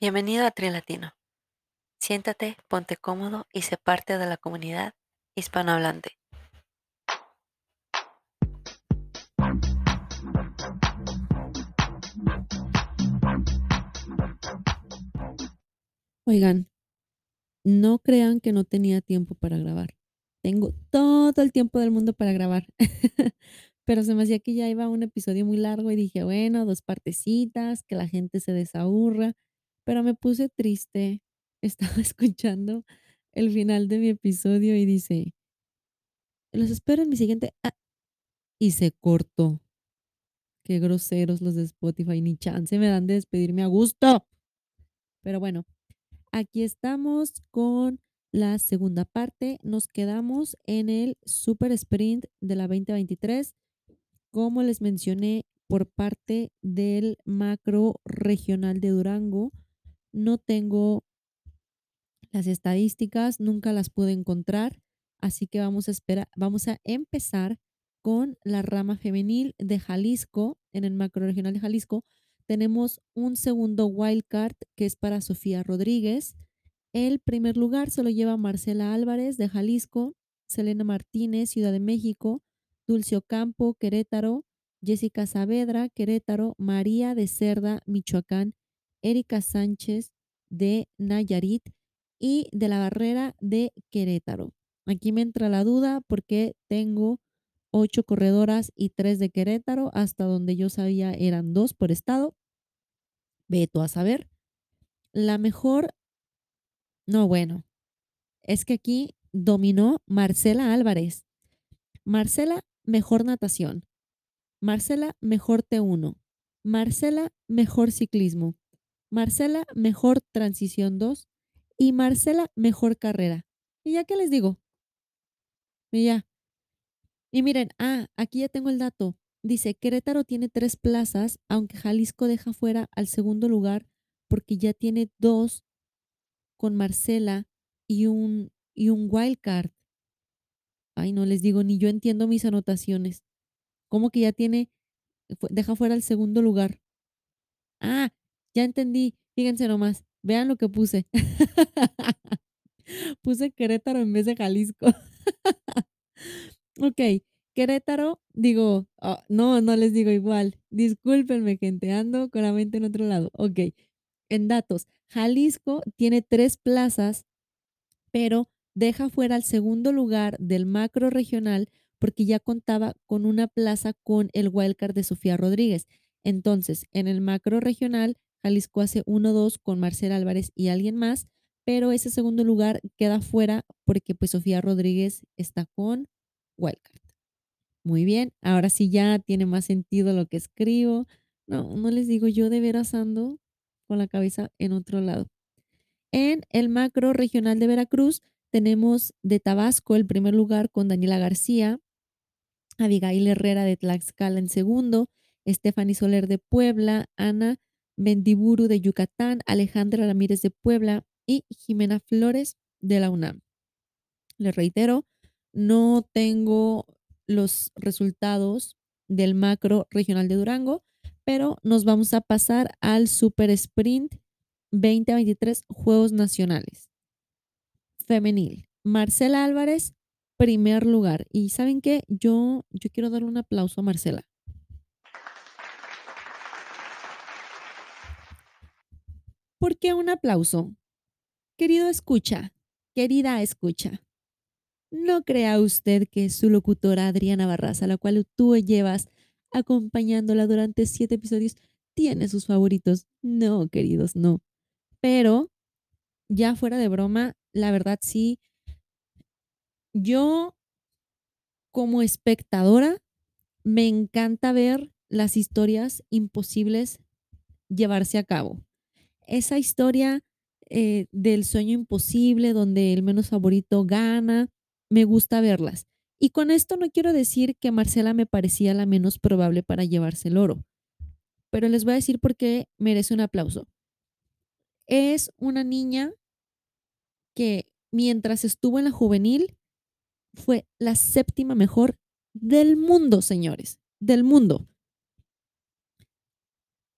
Bienvenido a Trilatino. Siéntate, ponte cómodo y sé parte de la comunidad hispanohablante. Oigan, no crean que no tenía tiempo para grabar. Tengo todo el tiempo del mundo para grabar. Pero se me hacía que ya iba un episodio muy largo y dije, bueno, dos partecitas, que la gente se desaburra. Pero me puse triste. Estaba escuchando el final de mi episodio y dice, los espero en mi siguiente... ah", y se cortó. Qué groseros los de Spotify, ni chance me dan de despedirme a gusto. Pero bueno, aquí estamos con la segunda parte. Nos quedamos en el Super Sprint de la 2023. Como les mencioné, por parte del macro regional de Durango, no tengo las estadísticas, nunca las pude encontrar, así que vamos a esperar, vamos a empezar con la rama femenil de Jalisco, en el macro regional de Jalisco. Tenemos un segundo wildcard que es para Sofía Rodríguez. El primer lugar se lo lleva Marcela Álvarez de Jalisco, Selena Martínez, Ciudad de México, Dulce Ocampo, Querétaro, Jessica Saavedra, Querétaro, María de Cerda, Michoacán, Erika Sánchez de Nayarit y de la Barrera de Querétaro. Aquí me entra la duda porque tengo ocho corredoras y tres de Querétaro, hasta donde yo sabía eran dos por estado. Veto a saber. La mejor, no, bueno, es que aquí dominó Marcela Álvarez. Marcela, mejor natación. Marcela, mejor T1. Marcela, mejor ciclismo. Marcela, mejor transición 2. Y Marcela, mejor carrera. ¿Y ya qué les digo? Y ya. Y miren, ah, aquí ya tengo el dato. Dice, Querétaro tiene tres plazas, aunque Jalisco deja fuera al segundo lugar porque ya tiene dos con Marcela y un, y un wildcard. Ay, no les digo, ni yo entiendo mis anotaciones. ¿Cómo que ya tiene, deja fuera el segundo lugar? Ah, ya entendí. Fíjense nomás, vean lo que puse. puse Querétaro en vez de Jalisco. ok, Querétaro, digo, ah, no, no les digo igual. Discúlpenme, gente, ando con la mente en otro lado. Ok, en datos, Jalisco tiene tres plazas, pero deja fuera el segundo lugar del macro regional porque ya contaba con una plaza con el wildcard de Sofía Rodríguez. Entonces, en el macro regional, Jalisco hace 1-2 con Marcela Álvarez y alguien más, pero ese segundo lugar queda fuera porque pues Sofía Rodríguez está con wildcard. Muy bien, ahora sí ya tiene más sentido lo que escribo. No, no les digo, yo de veras ando la cabeza en otro lado. En el macro regional de Veracruz tenemos de Tabasco el primer lugar con Daniela García, Abigail Herrera de Tlaxcala en segundo, Stephanie Soler de Puebla, Ana Mendiburu de Yucatán, Alejandra Ramírez de Puebla y Jimena Flores de la UNAM. Les reitero, no tengo los resultados del macro regional de Durango, pero nos vamos a pasar al Super Sprint 2023 Juegos Nacionales. Femenil. Marcela Álvarez, primer lugar. Y saben qué, yo, yo quiero darle un aplauso a Marcela. ¿Por qué un aplauso? Querido escucha, querida escucha, no crea usted que su locutora Adriana Barraza, la cual tú llevas acompañándola durante siete episodios, tiene sus favoritos. No, queridos, no. Pero, ya fuera de broma, la verdad sí, yo como espectadora me encanta ver las historias imposibles llevarse a cabo. Esa historia eh, del sueño imposible, donde el menos favorito gana, me gusta verlas. Y con esto no quiero decir que Marcela me parecía la menos probable para llevarse el oro, pero les voy a decir por qué merece un aplauso. Es una niña que mientras estuvo en la juvenil, fue la séptima mejor del mundo, señores, del mundo.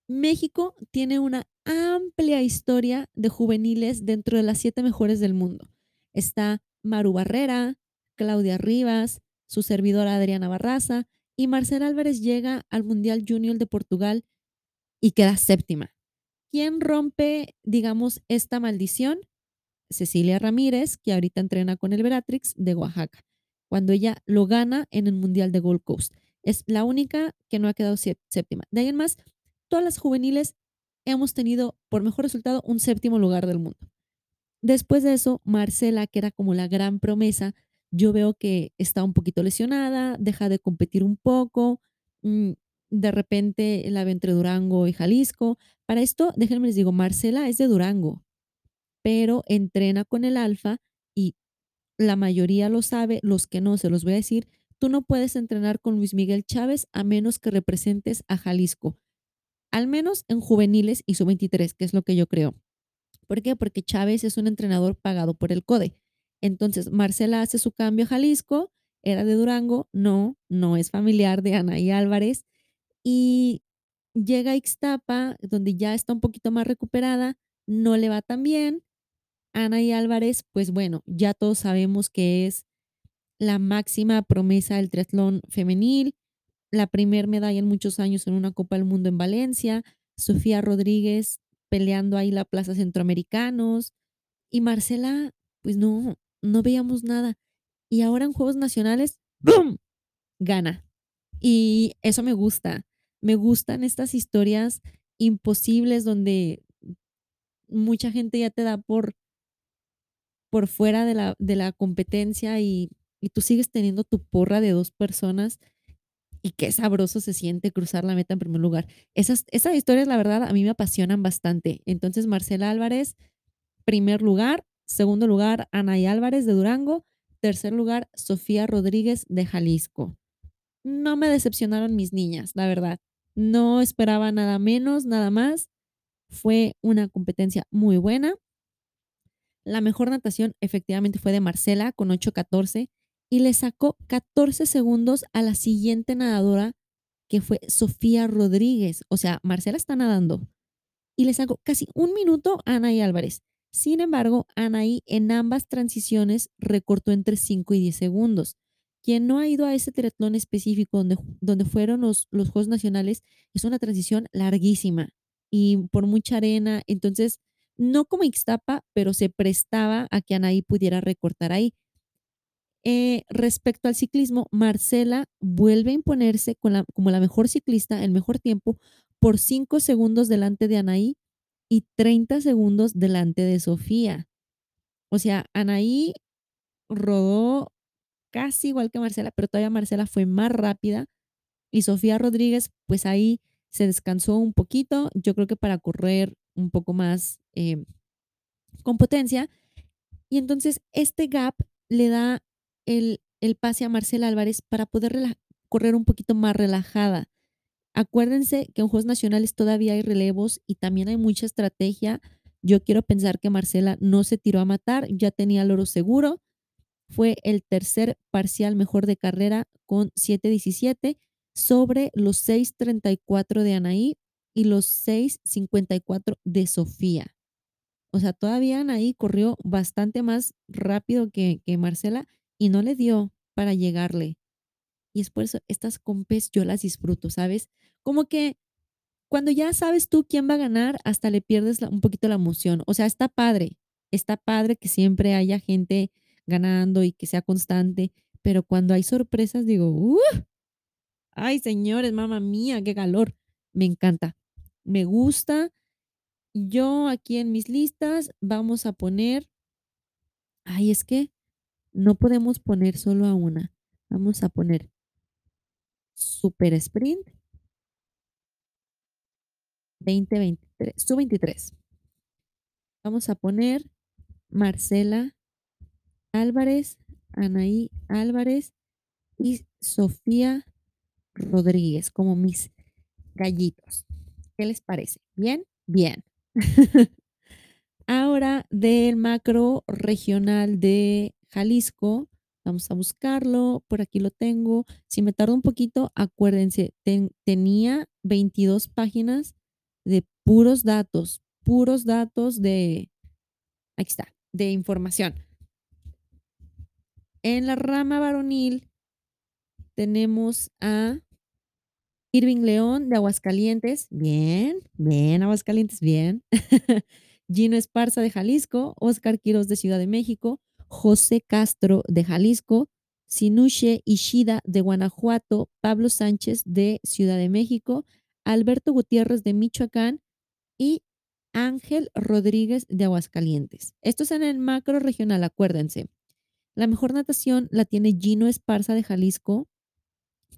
México tiene una amplia historia de juveniles dentro de las siete mejores del mundo. Está Maru Barrera, Claudia Rivas, su servidora Adriana Barraza y Marcela Álvarez llega al Mundial Junior de Portugal y queda séptima. ¿Quién rompe, digamos, esta maldición? Cecilia Ramírez, que ahorita entrena con el Veratrix de Oaxaca, cuando ella lo gana en el Mundial de Gold Coast. Es la única que no ha quedado séptima. De ahí en más, todas las juveniles hemos tenido, por mejor resultado, un séptimo lugar del mundo. Después de eso, Marcela, que era como la gran promesa, yo veo que está un poquito lesionada, deja de competir un poco, mm, de repente la ve entre Durango y Jalisco. Para esto, déjenme les digo, Marcela es de Durango, pero entrena con el Alfa y la mayoría lo sabe, los que no, se los voy a decir, tú no puedes entrenar con Luis Miguel Chávez a menos que representes a Jalisco, al menos en juveniles y sub-23, que es lo que yo creo. ¿Por qué? Porque Chávez es un entrenador pagado por el CODE. Entonces, Marcela hace su cambio a Jalisco, era de Durango, no, no es familiar de Anaí Álvarez, y llega a Ixtapa, donde ya está un poquito más recuperada, no le va tan bien. Anaí Álvarez, pues bueno, ya todos sabemos que es la máxima promesa del triatlón femenil, la primer medalla en muchos años en una Copa del Mundo en Valencia, Sofía Rodríguez peleando ahí la Plaza Centroamericanos y Marcela, pues no, no veíamos nada. Y ahora en Juegos Nacionales, ¡boom! Gana. Y eso me gusta. Me gustan estas historias imposibles donde mucha gente ya te da por, por fuera de la, de la competencia y, y tú sigues teniendo tu porra de dos personas y qué sabroso se siente cruzar la meta en primer lugar. Esas, esas historias, la verdad, a mí me apasionan bastante. Entonces, Marcela Álvarez, primer lugar. Segundo lugar, Anaí Álvarez de Durango. Tercer lugar, Sofía Rodríguez de Jalisco. No me decepcionaron mis niñas, la verdad. No esperaba nada menos, nada más. Fue una competencia muy buena. La mejor natación efectivamente fue de Marcela con 8.14 y le sacó 14 segundos a la siguiente nadadora que fue Sofía Rodríguez. O sea, Marcela está nadando y le sacó casi un minuto a Anaí Álvarez. Sin embargo, Anaí en ambas transiciones recortó entre 5 y 10 segundos. Quien no ha ido a ese triatlón específico donde, donde fueron los, los Juegos Nacionales, es una transición larguísima y por mucha arena. Entonces, no como Ixtapa, pero se prestaba a que Anaí pudiera recortar ahí. Eh, respecto al ciclismo, Marcela vuelve a imponerse como la mejor ciclista, el mejor tiempo, por 5 segundos delante de Anaí y 30 segundos delante de Sofía. O sea, Anaí rodó casi igual que Marcela, pero todavía Marcela fue más rápida y Sofía Rodríguez, pues ahí se descansó un poquito, yo creo que para correr un poco más eh, con potencia. Y entonces este gap le da el, el pase a Marcela Álvarez para poder correr un poquito más relajada. Acuérdense que en Juegos Nacionales todavía hay relevos y también hay mucha estrategia. Yo quiero pensar que Marcela no se tiró a matar, ya tenía el oro seguro. Fue el tercer parcial mejor de carrera con 7.17 sobre los 6.34 de Anaí y los 6.54 de Sofía. O sea, todavía Anaí corrió bastante más rápido que, que Marcela y no le dio para llegarle. Y es por eso estas compes yo las disfruto, ¿sabes? Como que cuando ya sabes tú quién va a ganar, hasta le pierdes un poquito la emoción. O sea, está padre, está padre que siempre haya gente ganando y que sea constante, pero cuando hay sorpresas digo, ¡uh! Ay, señores, mamá mía, qué calor. Me encanta. Me gusta. Yo aquí en mis listas vamos a poner, ay, es que no podemos poner solo a una. Vamos a poner Super Sprint 2023, su 23. Vamos a poner Marcela Álvarez, Anaí Álvarez y Sofía Rodríguez como mis gallitos. ¿Qué les parece? ¿Bien? Bien. Ahora del macro regional de Jalisco, Vamos a buscarlo, por aquí lo tengo. Si me tardo un poquito, acuérdense, ten tenía 22 páginas de puros datos, puros datos de aquí está, de información. En la rama varonil tenemos a Irving León de Aguascalientes, bien, bien, Aguascalientes, bien. Gino Esparza de Jalisco, Óscar Quiroz de Ciudad de México, José Castro de Jalisco, Sinuche Ishida de Guanajuato, Pablo Sánchez de Ciudad de México, Alberto Gutiérrez de Michoacán y Ángel Rodríguez de Aguascalientes. Esto es en el macro regional, acuérdense. La mejor natación la tiene Gino Esparza de Jalisco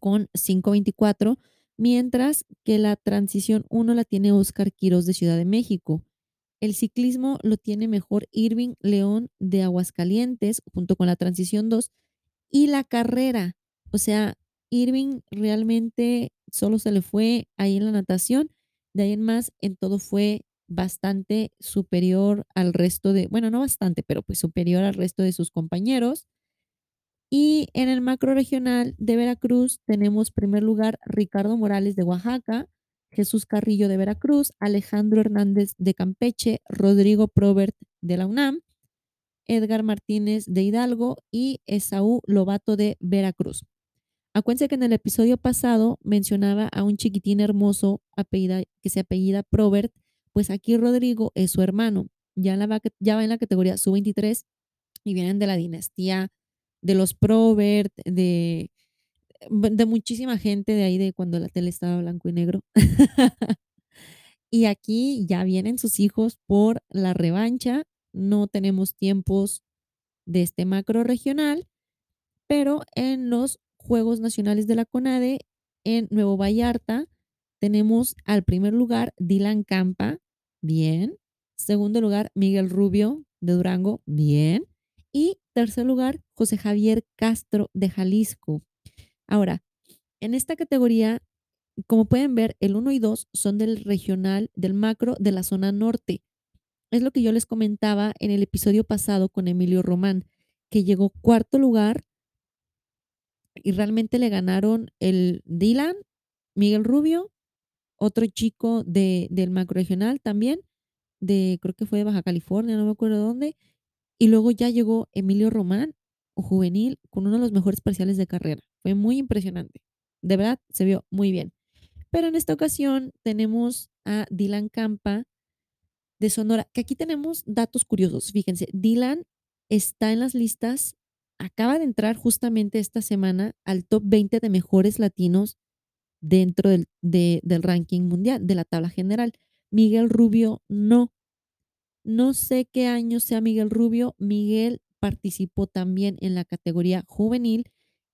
con 5.24, mientras que la transición 1 la tiene Óscar Quiroz de Ciudad de México. El ciclismo lo tiene mejor Irving León de Aguascalientes junto con la transición 2 y la carrera. O sea, Irving realmente solo se le fue ahí en la natación, de ahí en más en todo fue bastante superior al resto de, bueno, no bastante, pero pues superior al resto de sus compañeros. Y en el macro regional de Veracruz tenemos primer lugar Ricardo Morales de Oaxaca, Jesús Carrillo de Veracruz, Alejandro Hernández de Campeche, Rodrigo Probert de la UNAM, Edgar Martínez de Hidalgo y Esaú Lobato de Veracruz. Acuérdense que en el episodio pasado mencionaba a un chiquitín hermoso que se apellida Probert, pues aquí Rodrigo es su hermano. Ya, ya va en la categoría sub-23 y vienen de la dinastía de los Probert, de, de muchísima gente de ahí de cuando la tele estaba blanco y negro. y aquí ya vienen sus hijos por la revancha. No tenemos tiempos de este macro regional, pero en los Juegos Nacionales de la CONADE en Nuevo Vallarta tenemos al primer lugar Dylan Campa, bien. Segundo lugar, Miguel Rubio de Durango, bien. Y tercer lugar, José Javier Castro de Jalisco. Ahora, en esta categoría, como pueden ver, el 1 y 2 son del regional, del macro de la zona norte. Es lo que yo les comentaba en el episodio pasado con Emilio Román, que llegó cuarto lugar y realmente le ganaron el Dylan, Miguel Rubio, otro chico de, del macro regional también, de creo que fue de Baja California, no me acuerdo dónde, y luego ya llegó Emilio Román, juvenil, con uno de los mejores parciales de carrera. Fue muy impresionante. De verdad, se vio muy bien. Pero en esta ocasión tenemos a Dylan Campa de Sonora, que aquí tenemos datos curiosos. Fíjense, Dylan está en las listas acaba de entrar justamente esta semana al top 20 de mejores latinos dentro del, del ranking mundial, de la tabla general. Miguel Rubio no. No sé qué año sea Miguel Rubio. Miguel participó también en la categoría juvenil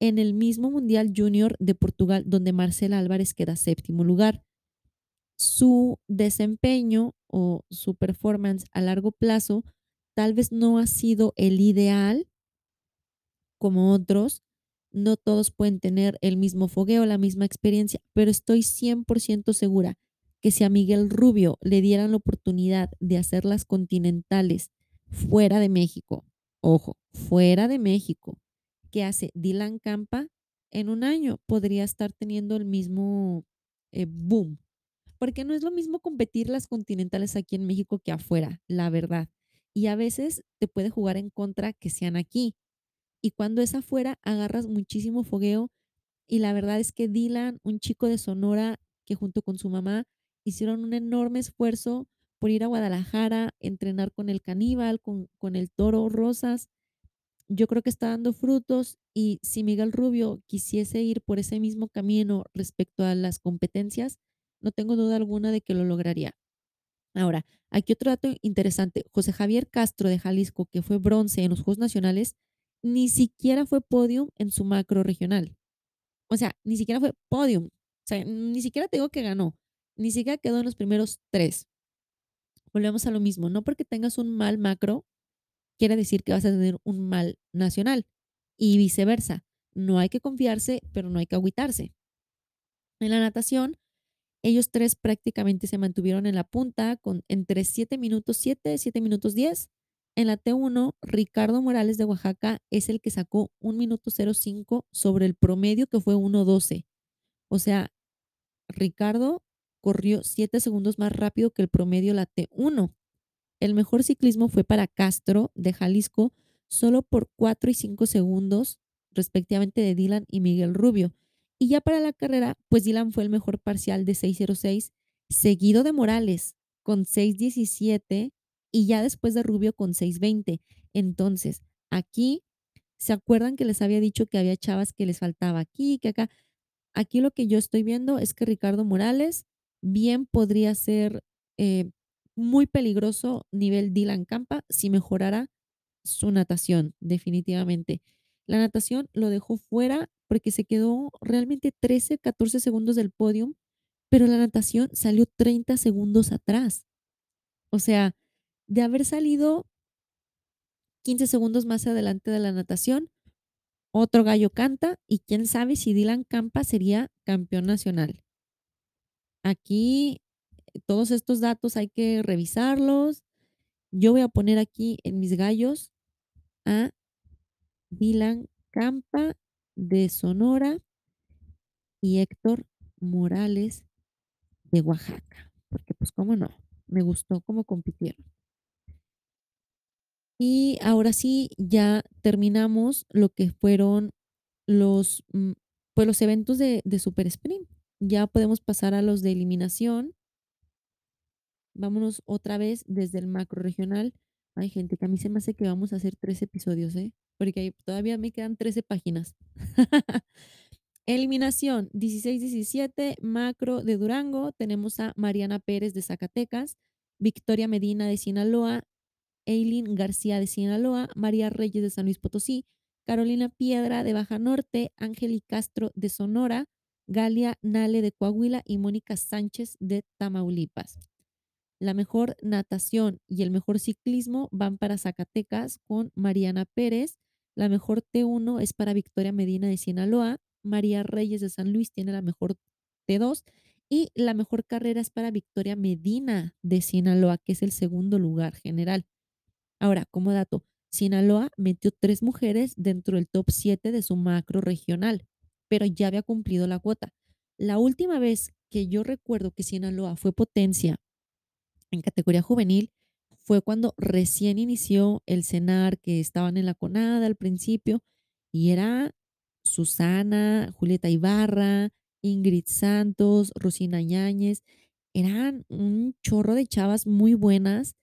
en el mismo Mundial Junior de Portugal, donde Marcela Álvarez queda séptimo lugar. Su desempeño o su performance a largo plazo tal vez no ha sido el ideal como otros. No todos pueden tener el mismo fogueo, la misma experiencia, pero estoy 100% segura que si a Miguel Rubio le dieran la oportunidad de hacer las continentales fuera de México, ojo, fuera de México, que hace Dylan Campa, en un año podría estar teniendo el mismo eh, boom. Porque no es lo mismo competir las continentales aquí en México que afuera, la verdad. Y a veces te puede jugar en contra que sean aquí. Y cuando es afuera, agarras muchísimo fogueo. Y la verdad es que Dylan, un chico de Sonora que junto con su mamá hicieron un enorme esfuerzo por ir a Guadalajara, entrenar con el caníbal, con, con el toro Rosas. Yo creo que está dando frutos y si Miguel Rubio quisiese ir por ese mismo camino respecto a las competencias, no tengo duda alguna de que lo lograría. Ahora, aquí otro dato interesante. José Javier Castro de Jalisco, que fue bronce en los Juegos Nacionales, ni siquiera fue podium en su macro regional. O sea, ni siquiera fue podium. O sea, ni siquiera te que ganó. Ni siquiera quedó en los primeros tres. Volvemos a lo mismo. No porque tengas un mal macro, quiere decir que vas a tener un mal nacional. Y viceversa. No hay que confiarse, pero no hay que agüitarse. En la natación, ellos tres prácticamente se mantuvieron en la punta con entre 7 minutos 7, 7 minutos 10 En la T1, Ricardo Morales de Oaxaca es el que sacó 1 minuto 05 sobre el promedio que fue 1.12. O sea, Ricardo corrió 7 segundos más rápido que el promedio la T1. El mejor ciclismo fue para Castro de Jalisco, solo por 4 y 5 segundos, respectivamente de Dylan y Miguel Rubio. Y ya para la carrera, pues Dylan fue el mejor parcial de 6.06, seguido de Morales con 6.17 y ya después de Rubio con 6.20. Entonces, aquí, ¿se acuerdan que les había dicho que había chavas que les faltaba aquí, que acá? Aquí lo que yo estoy viendo es que Ricardo Morales bien podría ser eh, muy peligroso nivel Dylan Campa si mejorara su natación, definitivamente. La natación lo dejó fuera porque se quedó realmente 13, 14 segundos del podium, pero la natación salió 30 segundos atrás. O sea, de haber salido 15 segundos más adelante de la natación, otro gallo canta y quién sabe si Dylan Campa sería campeón nacional. Aquí todos estos datos hay que revisarlos. Yo voy a poner aquí en mis gallos a Dylan Campa de Sonora y Héctor Morales de Oaxaca, porque pues cómo no, me gustó cómo compitieron. Y ahora sí, ya terminamos lo que fueron los, mm, pues los eventos de, de Super Sprint. Ya podemos pasar a los de eliminación. Vámonos otra vez desde el macro regional. Hay gente que a mí se me hace que vamos a hacer tres episodios, ¿eh? Porque todavía me quedan 13 páginas. Eliminación 16-17, macro de Durango. Tenemos a Mariana Pérez de Zacatecas, Victoria Medina de Sinaloa, Eileen García de Sinaloa, María Reyes de San Luis Potosí, Carolina Piedra de Baja Norte, Ángel Castro de Sonora, Galia Nale de Coahuila y Mónica Sánchez de Tamaulipas. La mejor natación y el mejor ciclismo van para Zacatecas con Mariana Pérez. La mejor T1 es para Victoria Medina de Sinaloa. María Reyes de San Luis tiene la mejor T2. Y la mejor carrera es para Victoria Medina de Sinaloa, que es el segundo lugar general. Ahora, como dato, Sinaloa metió tres mujeres dentro del top 7 de su macro regional, pero ya había cumplido la cuota. La última vez que yo recuerdo que Sinaloa fue potencia en categoría juvenil fue cuando recién inició el CENAR, que estaban en la CONADA al principio, y era Susana, Julieta Ibarra, Ingrid Santos, Rosina Ñáñez, eran un chorro de chavas muy buenas,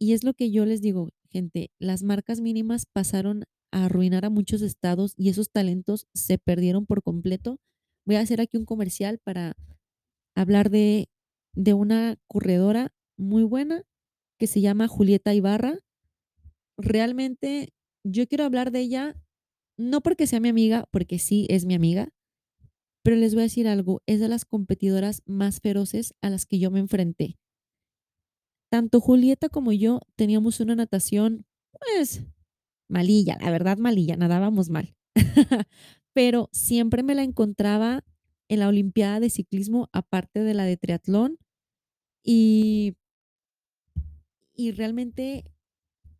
y es lo que yo les digo, gente, las marcas mínimas pasaron a arruinar a muchos estados y esos talentos se perdieron por completo. Voy a hacer aquí un comercial para hablar de, de una corredora muy buena que se llama Julieta Ibarra. Realmente yo quiero hablar de ella, no porque sea mi amiga, porque sí es mi amiga, pero les voy a decir algo, es de las competidoras más feroces a las que yo me enfrenté. Tanto Julieta como yo teníamos una natación, pues, malilla, la verdad malilla, nadábamos mal. pero siempre me la encontraba en la Olimpiada de Ciclismo, aparte de la de triatlón. Y y realmente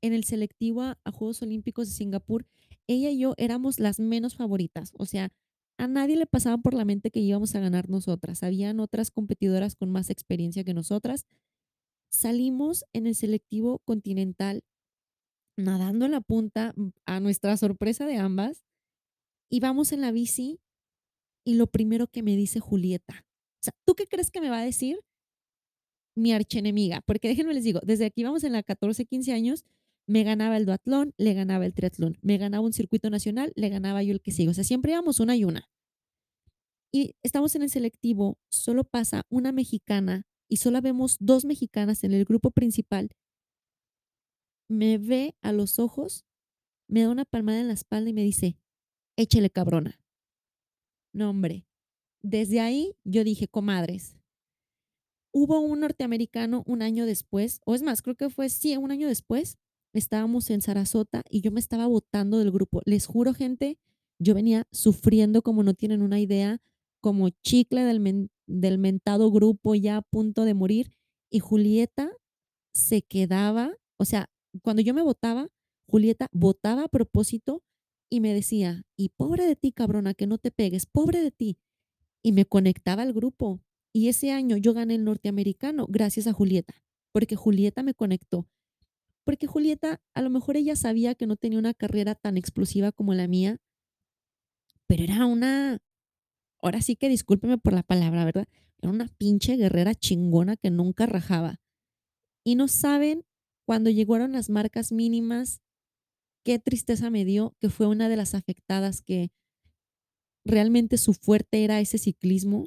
en el selectivo a, Juegos Olímpicos de Singapur, ella y yo éramos las menos favoritas. O sea, a nadie le pasaba por la mente que íbamos a ganar nosotras. Habían otras competidoras con más experiencia que nosotras. Salimos en el selectivo continental nadando en la punta, mm, a nuestra sorpresa de ambas, y vamos en la bici y lo primero que me dice Julieta, o sea, ¿tú qué crees que me va a decir? Mi archenemiga, porque déjenme les digo, desde aquí vamos en la 14, 15 años, me ganaba el duatlón, le ganaba el triatlón, me ganaba un circuito nacional, le ganaba yo el que sigo. O sea, siempre íbamos una y una. Y estamos en el selectivo, solo pasa una mexicana y solo vemos dos mexicanas en el grupo principal. Me ve a los ojos, me da una palmada en la espalda y me dice, échele cabrona. No, hombre. Desde ahí yo dije, comadres, hubo un norteamericano un año después, o es más, creo que fue, sí, un año después, estábamos en Sarasota y yo me estaba botando del grupo. Les juro, gente, yo venía sufriendo como no tienen una idea, como chicle del, del mentado grupo ya a punto de morir. Y Julieta se quedaba, o sea, cuando yo me botaba, Julieta botaba a propósito y me decía: "Y pobre de ti, cabrona, que no te pegues, pobre de ti". Y me conectaba al grupo. Y ese año yo gané el norteamericano gracias a Julieta, porque Julieta me conectó. Porque Julieta, a lo mejor ella sabía que no tenía una carrera tan explosiva como la mía pero era una ahora sí que discúlpeme por la palabra, ¿verdad? Era una pinche guerrera chingona que nunca rajaba. Y no saben, cuando llegaron las marcas mínimas, qué tristeza me dio que fue una de las afectadas que realmente su fuerte era ese ciclismo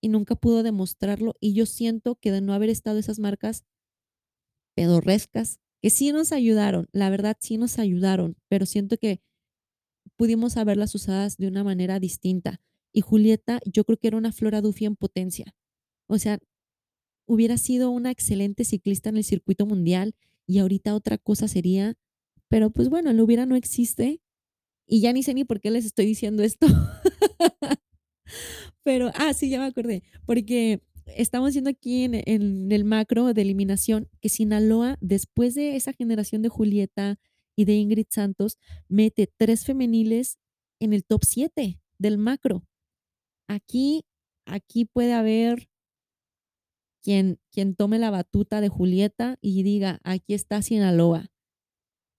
y nunca pudo demostrarlo. Y yo siento que de no haber estado esas marcas pedorrescas, que sí nos ayudaron, la verdad sí nos ayudaron, pero siento que pudimos haberlas usadas de una manera distinta. Y Julieta, yo creo que era una Flora Duffy en potencia. O sea, hubiera sido una excelente ciclista en el circuito mundial y ahorita otra cosa sería, pero pues bueno, el hubiera no existe y ya ni sé ni por qué les estoy diciendo esto. Pero, ah, sí, ya me acordé, porque estamos viendo aquí en el macro de eliminación que Sinaloa, después de esa generación de Julieta y de Ingrid Santos, mete 3 femeniles en el top 7 del macro. Aquí aquí puede haber quien quien tome la batuta de Julieta y diga: "Aquí está Sinaloa".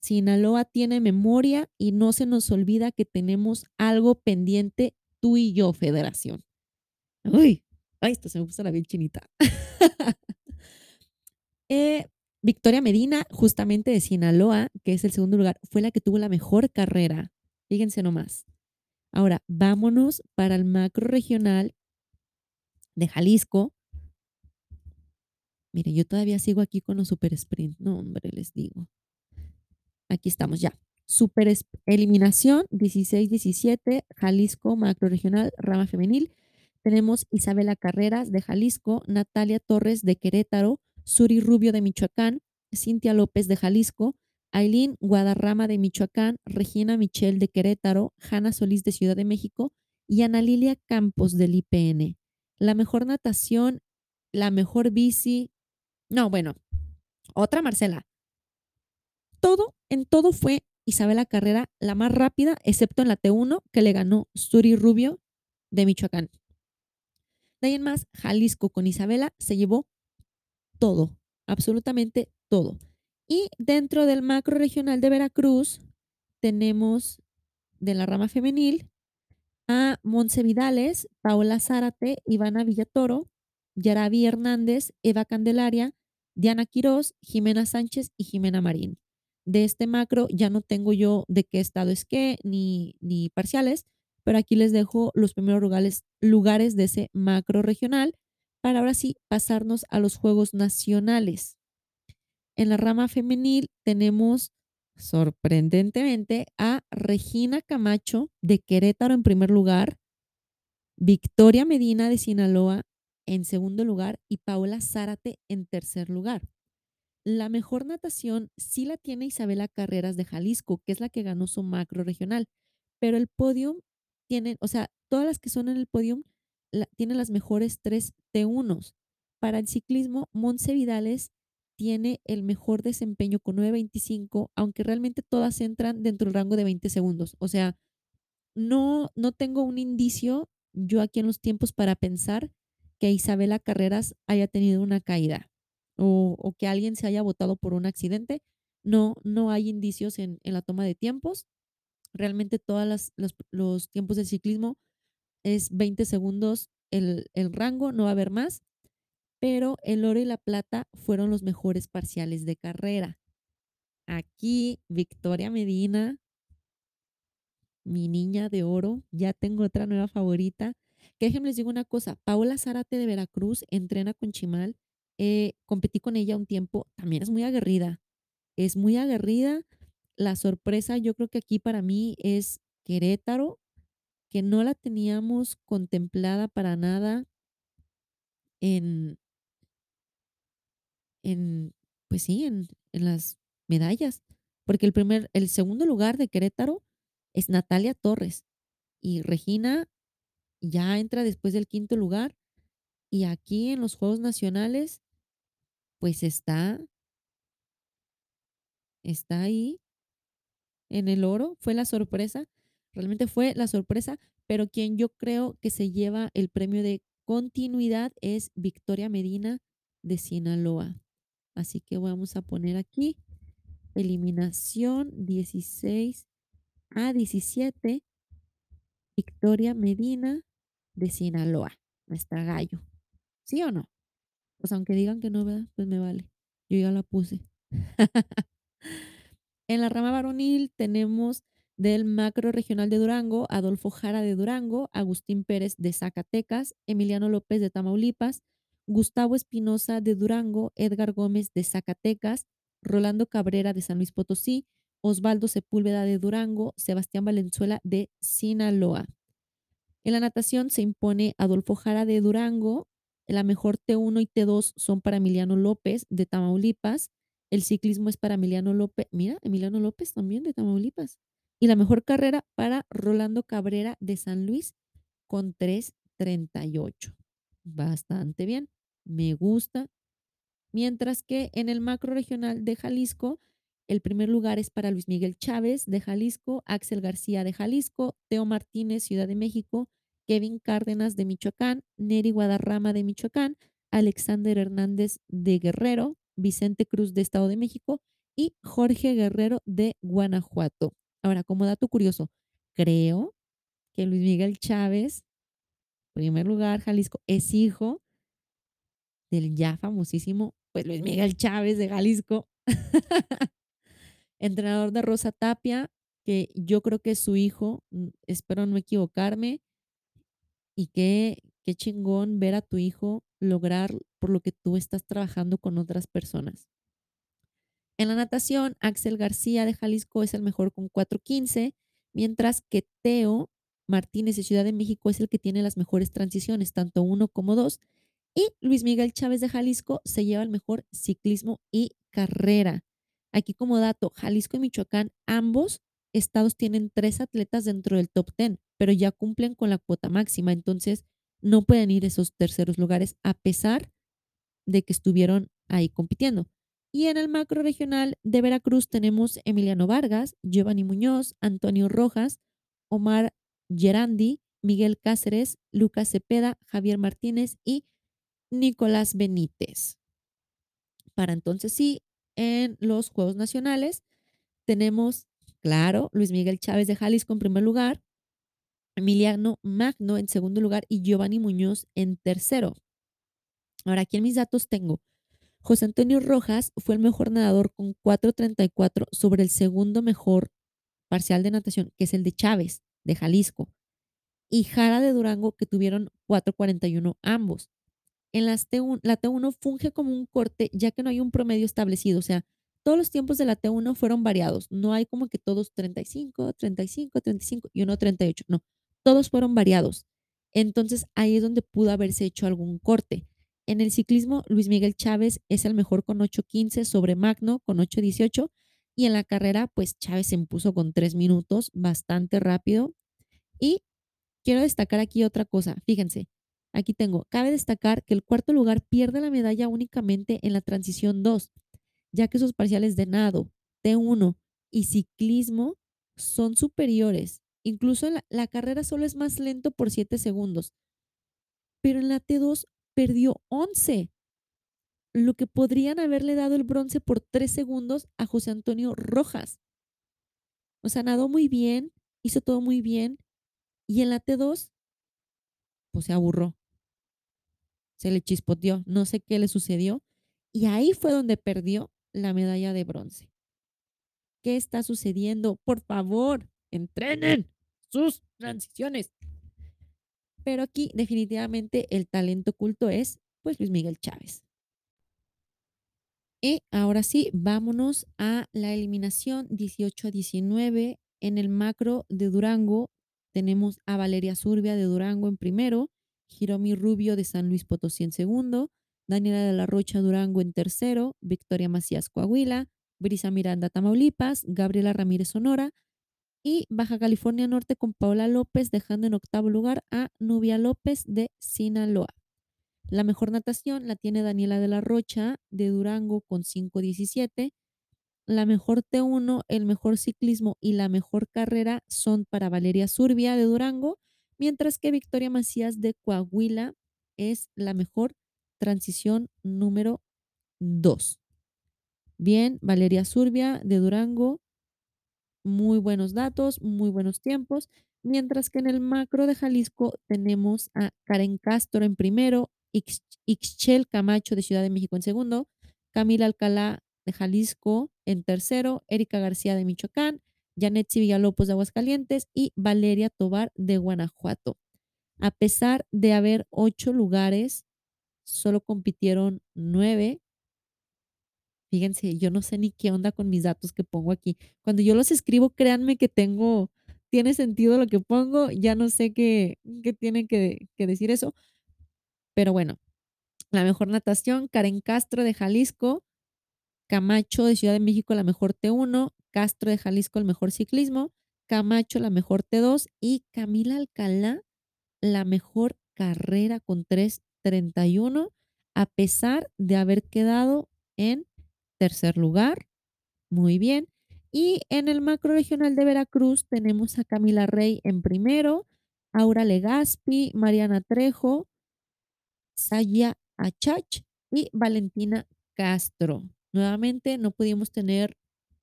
Sinaloa tiene memoria y no se nos olvida que tenemos algo pendiente tú y yo, federación. Uy, ay, hasta se me puso la piel chinita. Eh, Victoria Medina, justamente de Sinaloa, que es el segundo lugar, fue la que tuvo la mejor carrera. Fíjense nomás. Ahora, vámonos para el macro regional de Jalisco. Miren, yo todavía sigo aquí con los super sprint. No, hombre, les digo. Aquí estamos ya. Super eliminación 16-17, Jalisco, macro regional, rama femenil. Tenemos Isabela Carreras de Jalisco, Natalia Torres de Querétaro, Suri Rubio de Michoacán, Cintia López de Jalisco, Aileen Guadarrama de Michoacán, Regina Michel de Querétaro, Hanna Solís de Ciudad de México y Ana Lilia Campos del IPN. La mejor natación, la mejor bici. No, bueno, otra Marcela. Todo, en todo fue Isabela Carrera la más rápida, excepto en la T1 que le ganó Suri Rubio de Michoacán. De más, Jalisco con Isabela se llevó todo, absolutamente todo. Y dentro del macro regional de Veracruz tenemos de la rama femenil a Monse Vidales, Paola Zárate, Ivana Villatoro, Yaravi Hernández, Eva Candelaria, Diana Quirós, Jimena Sánchez y Jimena Marín. De este macro ya no tengo yo de qué estado es qué, ni, ni parciales, pero aquí les dejo los primeros lugares, lugares de ese macro regional para ahora sí pasarnos a los Juegos Nacionales. En la rama femenil tenemos sorprendentemente a Regina Camacho de Querétaro en primer lugar, Victoria Medina de Sinaloa en segundo lugar y Paola Zárate en tercer lugar. La mejor natación sí la tiene Isabela Carreras de Jalisco, que es la que ganó su macro regional, pero el podium tienen, o sea, todas las que son en el podium tienen las mejores tres T1s. Para el ciclismo, Montse Vidales tiene el mejor desempeño con 9.25, aunque realmente todas entran dentro del rango de 20 segundos. O sea, no, no tengo un indicio yo aquí en los tiempos para pensar que Isabela Carreras haya tenido una caída o, que alguien se haya botado por un accidente. No, no hay indicios en, en la toma de tiempos. Realmente todos los tiempos del ciclismo es 20 segundos el, el rango, no va a haber más, pero el oro y la plata fueron los mejores parciales de carrera. Aquí Victoria Medina, mi niña de oro, ya tengo otra nueva favorita. Que déjenme les digo una cosa, Paola Zárate de Veracruz entrena con Chimal, eh, competí con ella un tiempo, también es muy aguerrida, es muy aguerrida. La sorpresa yo creo que aquí para mí es Querétaro, que no la teníamos contemplada para nada en, en pues sí, en, en las medallas, porque el primer, el segundo lugar de Querétaro es Natalia Torres y Regina ya entra después del quinto lugar y aquí en los Juegos Nacionales pues está está ahí en el oro, fue la sorpresa, realmente fue la sorpresa, pero quien yo creo que se lleva el premio de continuidad es Victoria Medina de Sinaloa. Así que vamos a poner aquí eliminación 16 a 17, Victoria Medina de Sinaloa, nuestra gallo. ¿Sí o no? Pues aunque digan que no, ¿verdad? Pues me vale. Yo ya la puse. En la rama varonil tenemos del macro regional de Durango, Adolfo Jara de Durango, Agustín Pérez de Zacatecas, Emiliano López de Tamaulipas, Gustavo Espinosa de Durango, Edgar Gómez de Zacatecas, Rolando Cabrera de San Luis Potosí, Osvaldo Sepúlveda de Durango, Sebastián Valenzuela de Sinaloa. En la natación se impone Adolfo Jara de Durango, la mejor T1 y T2 son para Emiliano López de Tamaulipas, el ciclismo es para Emiliano López, mira, Emiliano López también de Tamaulipas, y la mejor carrera para Rolando Cabrera de San Luis con 3.38. Bastante bien, me gusta. Mientras que en el macro regional de Jalisco, el primer lugar es para Luis Miguel Chávez de Jalisco, Axel García de Jalisco, Teo Martínez, Ciudad de México, Kevin Cárdenas de Michoacán, Neri Guadarrama de Michoacán, Alexander Hernández de Guerrero, Vicente Cruz de Estado de México y Jorge Guerrero de Guanajuato. Ahora, como dato curioso, creo que Luis Miguel Chávez, primer lugar, Jalisco, es hijo del ya famosísimo, pues Luis Miguel Chávez de Jalisco, entrenador de Rosa Tapia, que yo creo que es su hijo, mm, espero no equivocarme, y qué, qué chingón ver a tu hijo lograr por lo que tú estás trabajando con otras personas. En la natación, Axel García de Jalisco es el mejor con 4.15, mientras que Teo Martínez de Ciudad de México es el que tiene las mejores transiciones, tanto uno como dos. Y Luis Miguel Chávez de Jalisco se lleva el mejor ciclismo y carrera. Aquí como dato, Jalisco y Michoacán, ambos estados tienen tres atletas dentro del top 10, pero ya cumplen con la cuota máxima, entonces no pueden ir esos terceros lugares a pesar de que estuvieron ahí compitiendo. Y en el macro regional de Veracruz tenemos Emiliano Vargas, Giovanni Muñoz, Antonio Rojas, Omar Gerandi, Miguel Cáceres, Lucas Cepeda, Javier Martínez y Nicolás Benítez. Para entonces sí, en los Juegos Nacionales tenemos, claro, Luis Miguel Chávez de Jalisco en primer lugar, Emiliano Magno en segundo lugar y Giovanni Muñoz en tercero. Ahora, aquí en mis datos tengo, José Antonio Rojas fue el mejor nadador con 4.34 sobre el segundo mejor parcial de natación, que es el de Chávez, de Jalisco, y Jara de Durango, que tuvieron 4.41 ambos. En las T1, la T1 funge como un corte, ya que no hay un promedio establecido, o sea, todos los tiempos de la T1 fueron variados, no hay como que todos 35, 35, 35 y uno 38, no, todos fueron variados. Entonces ahí es donde pudo haberse hecho algún corte. En el ciclismo, Luis Miguel Chávez es el mejor con 8.15 sobre Magno con 8.18 y en la carrera, pues Chávez se impuso con 3 minutos, bastante rápido. Y quiero destacar aquí otra cosa, fíjense, aquí tengo, cabe destacar que el cuarto lugar pierde la medalla únicamente en la transición 2, ya que sus parciales de nado, T1 y ciclismo son superiores. Incluso la, carrera solo es más lento por 7 segundos. Pero en la T2 perdió 11, lo que podrían haberle dado el bronce por 3 segundos a José Antonio Rojas. O sea, nadó muy bien, hizo todo muy bien. Y en la T2, pues se aburró. Se le chispoteó, no sé qué le sucedió. Y ahí fue donde perdió la medalla de bronce. ¿Qué está sucediendo? Por favor, entrenen sus transiciones. Pero aquí definitivamente el talento oculto es pues Luis Miguel Chávez. Y ahora sí, vámonos a la eliminación 18 a 19. En el macro de Durango tenemos a Valeria Zurbia de Durango en primero, Jiromi Rubio de San Luis Potosí en segundo, Daniela de la Rocha Durango en tercero, Victoria Macías Coahuila, Brisa Miranda Tamaulipas, Gabriela Ramírez Sonora y Baja California Norte con Paola López dejando en octavo lugar a Nubia López de Sinaloa. La mejor natación la tiene Daniela de la Rocha de Durango con 5.17. la mejor T1, el mejor ciclismo y la mejor carrera son para Valeria Zurbia de Durango, mientras que Victoria Macías de Coahuila es la mejor transición número 2. Bien, Valeria Zurbia de Durango, muy buenos datos, muy buenos tiempos, mientras que en el macro de Jalisco tenemos a Karen Castro en primero, Ix- Ixchel Camacho de Ciudad de México en segundo, Camila Alcalá de Jalisco en tercero, Erika García de Michoacán, Janet Villalobos de Aguascalientes y Valeria Tobar de Guanajuato. A pesar de haber ocho lugares, solo compitieron nueve. Fíjense, yo no sé ni qué onda con mis datos que pongo aquí. Cuando yo los escribo, créanme que tengo, tiene sentido lo que pongo, ya no sé qué, qué tiene que, que decir eso. Pero bueno, la mejor natación, Karen Castro de Jalisco, Camacho de Ciudad de México, la mejor T1, Castro de Jalisco, el mejor ciclismo, Camacho, la mejor T2 y Camila Alcalá, la mejor carrera con 3.31, a pesar de haber quedado en tercer lugar. Muy bien. Y en el macro regional de Veracruz tenemos a Camila Rey en primero, Aura Legaspi, Mariana Trejo, Saya Achach y Valentina Castro. Nuevamente no pudimos tener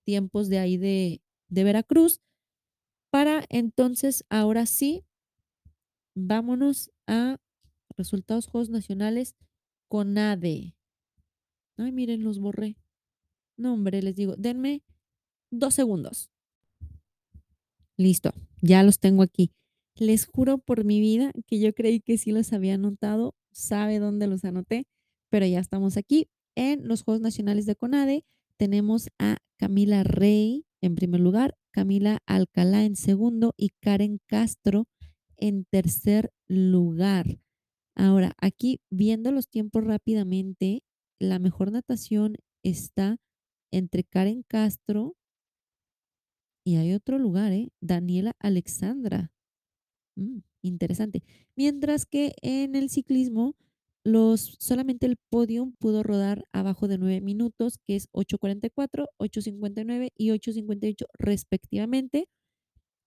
tiempos de ahí de, de Veracruz. Para entonces, ahora sí, vámonos a resultados Juegos Nacionales con ADE. Ay, miren, los borré. No, hombre, les digo, denme dos segundos. Listo, ya los tengo aquí. Les juro por mi vida que yo creí que sí los había anotado, sabe dónde los anoté, pero ya estamos aquí. En los Juegos Nacionales de CONADE tenemos a Camila Rey en primer lugar, Camila Alcalá en segundo y Karen Castro en tercer lugar. Ahora, aquí viendo los tiempos rápidamente, la mejor natación está entre Karen Castro y hay otro lugar, ¿eh? Daniela Alexandra. Mm, interesante. Mientras que en el ciclismo, los, solamente el podium pudo rodar abajo de 9 minutos, que es 8.44, 8.59 y 8.58 respectivamente.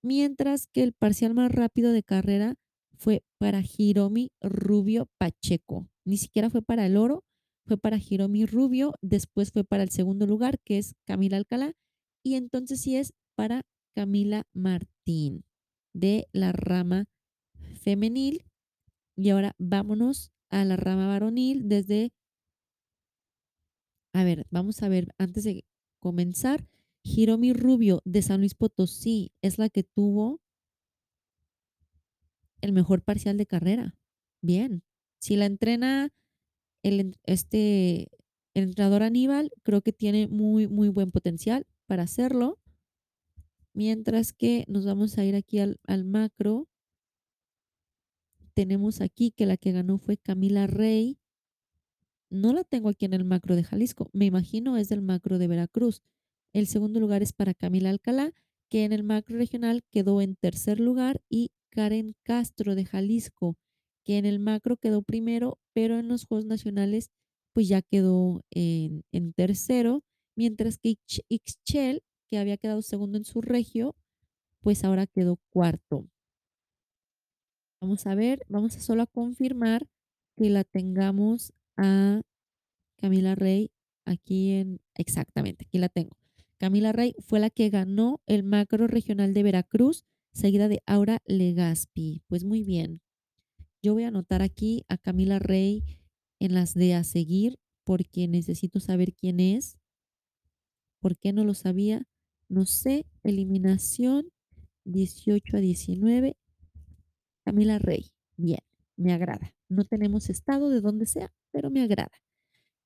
Mientras que el parcial más rápido de carrera fue para Hiromi Rubio Pacheco. Ni siquiera fue para el oro, fue para Hiromi Rubio. Después fue para el segundo lugar, que es Camila Alcalá. Y entonces sí es para Camila Martín de la rama femenil. Y ahora vámonos a la rama varonil desde... A ver, vamos a ver, antes de comenzar, Hiromi Rubio de San Luis Potosí es la que tuvo el mejor parcial de carrera. Bien. Si la entrena el, este, el entrenador Aníbal, creo que tiene muy, muy buen potencial para hacerlo. Mientras que nos vamos a ir aquí al, al macro. Tenemos aquí que la que ganó fue Camila Rey. No la tengo aquí en el macro de Jalisco. Me imagino es del macro de Veracruz. El segundo lugar es para Camila Alcalá, que en el macro regional quedó en tercer lugar, y Karen Castro de Jalisco, que en el macro quedó primero, pero en los Juegos Nacionales pues ya quedó en, en tercero, mientras que Ix- Ixchel, que había quedado segundo en su regio, pues ahora quedó cuarto. Vamos a ver, vamos a solo a confirmar que la tengamos a Camila Rey aquí en, exactamente, aquí la tengo. Camila Rey fue la que ganó el macro regional de Veracruz, seguida de Aura Legaspi. Pues muy bien. Yo voy a anotar aquí a Camila Rey en las de a seguir porque necesito saber quién es. ¿Por qué no lo sabía? No sé. Eliminación 18 a 19. Camila Rey. Bien, me agrada. No tenemos estado de donde sea, pero me agrada.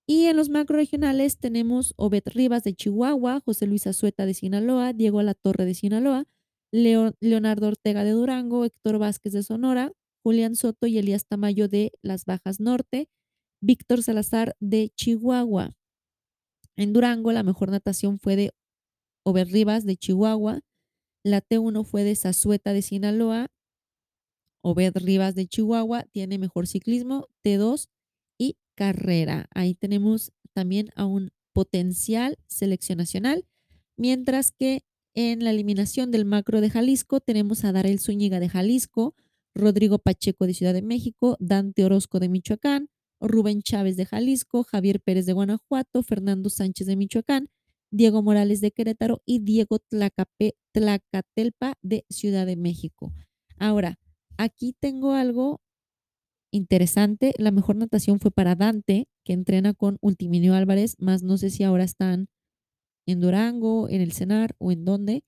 Y en los macro regionales tenemos Obed Rivas de Chihuahua, José Luis Azueta de Sinaloa, Diego Torre de Sinaloa, Leo- Leonardo Ortega de Durango, Héctor Vázquez de Sonora, Julián Soto y Elías Tamayo de Las Bajas Norte, Víctor Salazar de Chihuahua. En Durango la mejor natación fue de Obed Rivas de Chihuahua, la T1 fue de Zazueta de Sinaloa, Obed Rivas de Chihuahua tiene mejor ciclismo, T2 y carrera. Ahí tenemos también a un potencial selección nacional. Mientras que en la eliminación del macro de Jalisco tenemos a Darel Zúñiga de Jalisco, Rodrigo Pacheco de Ciudad de México, Dante Orozco de Michoacán, Rubén Chávez de Jalisco, Javier Pérez de Guanajuato, Fernando Sánchez de Michoacán, Diego Morales de Querétaro y Diego Tlacatelpa de Ciudad de México. Ahora, aquí tengo algo interesante. La mejor natación fue para Dante, que entrena con Ultiminio Álvarez, más no sé si ahora están en Durango, en el Cenar o en dónde.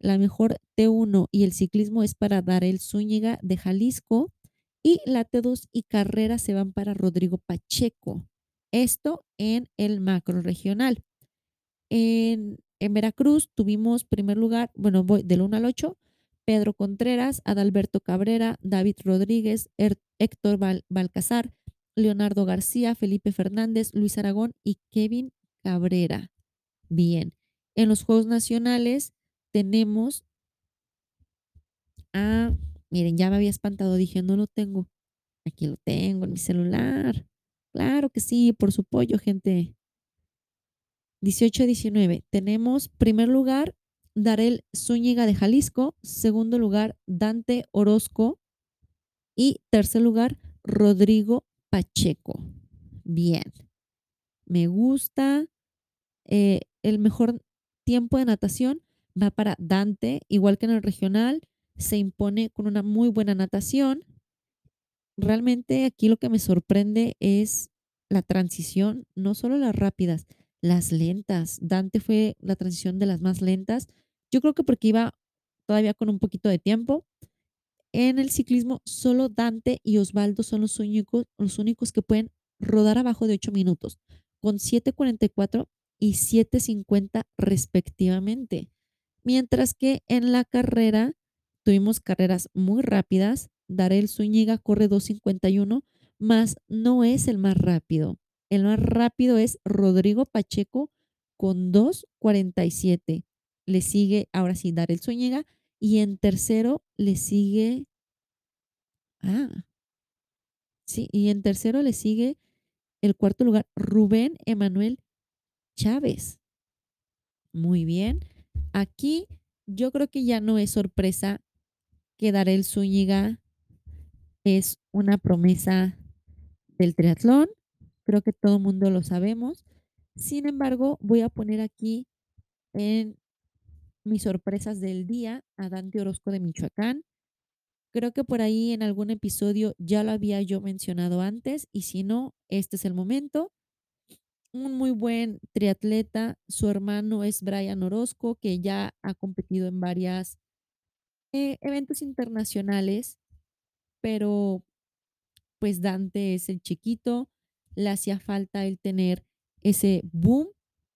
La mejor T1 y el ciclismo es para Darel Zúñiga de Jalisco y la T2 y carrera se van para Rodrigo Pacheco. Esto en el macro regional. En, en Veracruz tuvimos primer lugar, bueno, voy del 1 al 8, Pedro Contreras, Adalberto Cabrera, David Rodríguez, er, Héctor Val, Balcazar, Leonardo García, Felipe Fernández, Luis Aragón y Kevin Cabrera. Bien, en los Juegos Nacionales tenemos a, miren, ya me había espantado, dije, no lo tengo. Aquí lo tengo en mi celular. Claro que sí, por su pollo, gente. 18-19. Tenemos primer lugar Darel Zúñiga de Jalisco, segundo lugar Dante Orozco y tercer lugar Rodrigo Pacheco. Bien, me gusta. Eh, el mejor tiempo de natación va para Dante, igual que en el regional, se impone con una muy buena natación. Realmente aquí lo que me sorprende es la transición, no solo las rápidas, las lentas. Dante fue la transición de las más lentas. Yo creo que porque iba todavía con un poquito de tiempo. En el ciclismo, solo Dante y Osvaldo son los únicos, los únicos que pueden rodar abajo de 8 minutos, con 7.44 y 7.50 respectivamente. Mientras que en la carrera tuvimos carreras muy rápidas. Darel Zúñiga corre 2.51, más no es el más rápido. El más rápido es Rodrigo Pacheco con 2.47. Le sigue, ahora sí, Darel Zúñiga. Y en tercero le sigue. Ah. Sí, y en tercero le sigue el cuarto lugar, Rubén Emanuel Chávez. Muy bien. Aquí yo creo que ya no es sorpresa que Darel Zúñiga es una promesa del triatlón. Creo que todo el mundo lo sabemos. Sin embargo, voy a poner aquí en mis sorpresas del día a Dante Orozco de Michoacán. Creo que por ahí en algún episodio ya lo había yo mencionado antes y si no, este es el momento. Un muy buen triatleta, su hermano es Brian Orozco, que ya ha competido en varias eh, eventos internacionales, pero pues Dante es el chiquito, le hacía falta el tener ese boom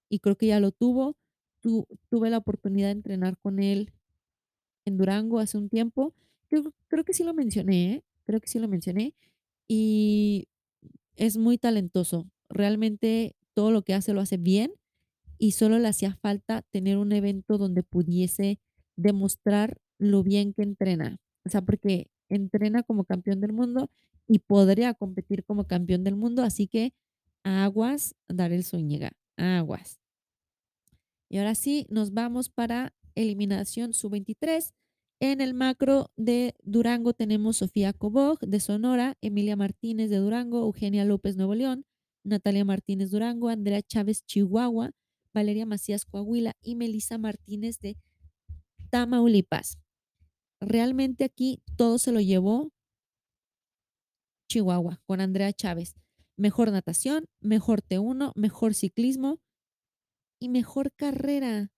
y creo que ya lo tuvo. Tu, tuve la oportunidad de entrenar con él en Durango hace un tiempo. Creo, creo que sí lo mencioné, ¿eh? creo que sí lo mencioné. Y es muy talentoso. Realmente todo lo que hace lo hace bien y solo le hacía falta tener un evento donde pudiese demostrar lo bien que entrena. O sea, porque entrena como campeón del mundo y podría competir como campeón del mundo. Así que aguas, Darel Zúñiga, aguas. Y ahora sí, nos vamos para eliminación sub-23. En el macro de Durango tenemos Sofía Coboj de Sonora, Emilia Martínez de Durango, Eugenia López Nuevo León, Natalia Martínez Durango, Andrea Chávez Chihuahua, Valeria Macías Coahuila y Melisa Martínez de Tamaulipas. Realmente aquí todo se lo llevó Chihuahua con Andrea Chávez. Mejor natación, mejor T1, mejor ciclismo y mejor carrera.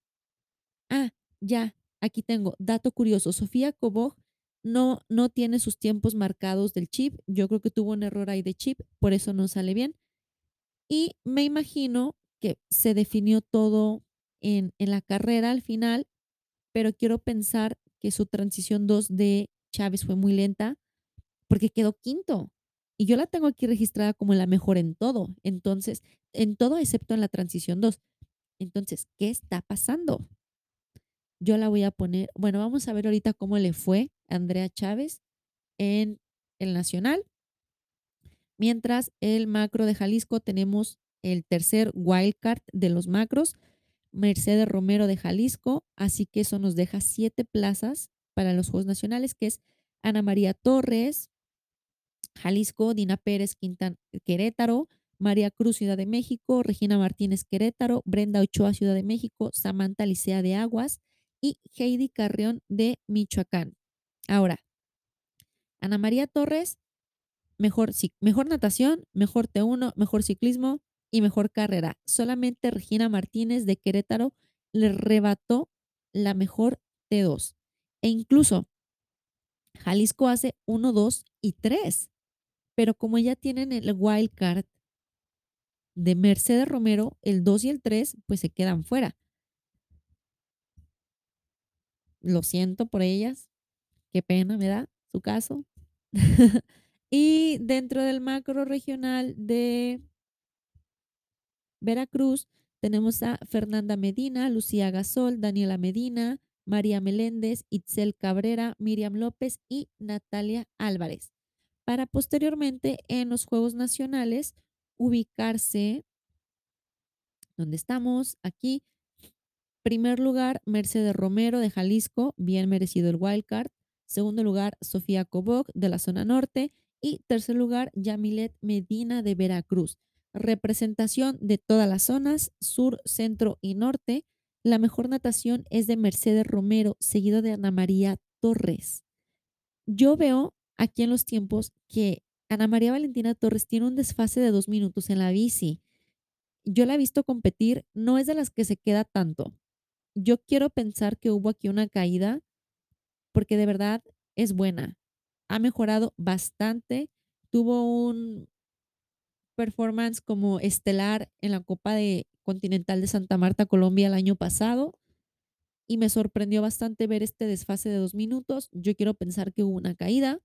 Ah, ya, aquí tengo dato curioso. Sofía Coboj no, no tiene sus tiempos marcados del chip. Yo creo que tuvo un error ahí de chip, por eso no sale bien. Y me imagino que se definió todo en, en la carrera al final, pero quiero pensar que su transición 2 de Chávez fue muy lenta porque quedó quinto. Y yo la tengo aquí registrada como la mejor en todo. Entonces, en todo excepto en la transición 2. Entonces, ¿qué está pasando? Yo la voy a poner, bueno, vamos a ver ahorita cómo le fue a Andrea Chávez en el Nacional. Mientras el macro de Jalisco tenemos el tercer wildcard de los macros. Mercedes Romero de Jalisco, así que eso nos deja 7 plazas para los Juegos Nacionales, que es Ana María Torres, Jalisco, Dina Pérez, Quintan Querétaro, María Cruz, Ciudad de México, Regina Martínez, Querétaro, Brenda Ochoa, Ciudad de México, Samantha Licea de Aguas y Heidi Carrión de Michoacán. Ahora, Ana María Torres, mejor, mejor natación, mejor T1, mejor ciclismo y mejor carrera. Solamente Regina Martínez de Querétaro le rebató la mejor T2. E incluso Jalisco hace 1, 2 y 3. Pero como ya tienen el wild card de Mercedes Romero, el 2 y el 3, pues se quedan fuera. Lo siento por ellas. Qué pena me da su caso. y dentro del macro regional de Veracruz tenemos a Fernanda Medina, Lucía Gasol, Daniela Medina, María Meléndez, Itzel Cabrera, Miriam López y Natalia Álvarez. Para posteriormente en los Juegos Nacionales ubicarse donde estamos aquí. Primer lugar, Mercedes Romero de Jalisco, bien merecido el wildcard. Segundo lugar, Sofía Coboc de la zona norte. Y tercer lugar, Yamilet Medina de Veracruz. Representación de todas las zonas, sur, centro y norte. La mejor natación es de Mercedes Romero, seguido de Ana María Torres. Yo veo aquí en los tiempos que Ana María Valentina Torres tiene un desfase de dos minutos en la bici. Yo la he visto competir, no es de las que se queda tanto. Yo quiero pensar que hubo aquí una caída porque de verdad es buena. Ha mejorado bastante. Tuvo un performance como estelar en la Copa de Continental de Santa Marta, Colombia, el año pasado. Y me sorprendió bastante ver este desfase de dos minutos. Yo quiero pensar que hubo una caída.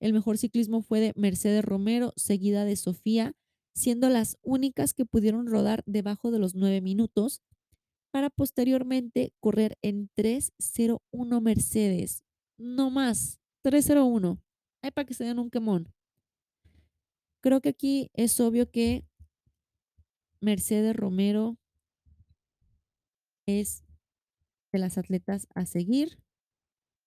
El mejor ciclismo fue de Mercedes Romero, seguida de Sofía, siendo las únicas que pudieron rodar debajo de los nueve minutos para posteriormente correr en 3.01 Mercedes. No más, 3.01. Ay, para que se den un quemón. Creo que aquí es obvio que Mercedes Romero es de las atletas a seguir.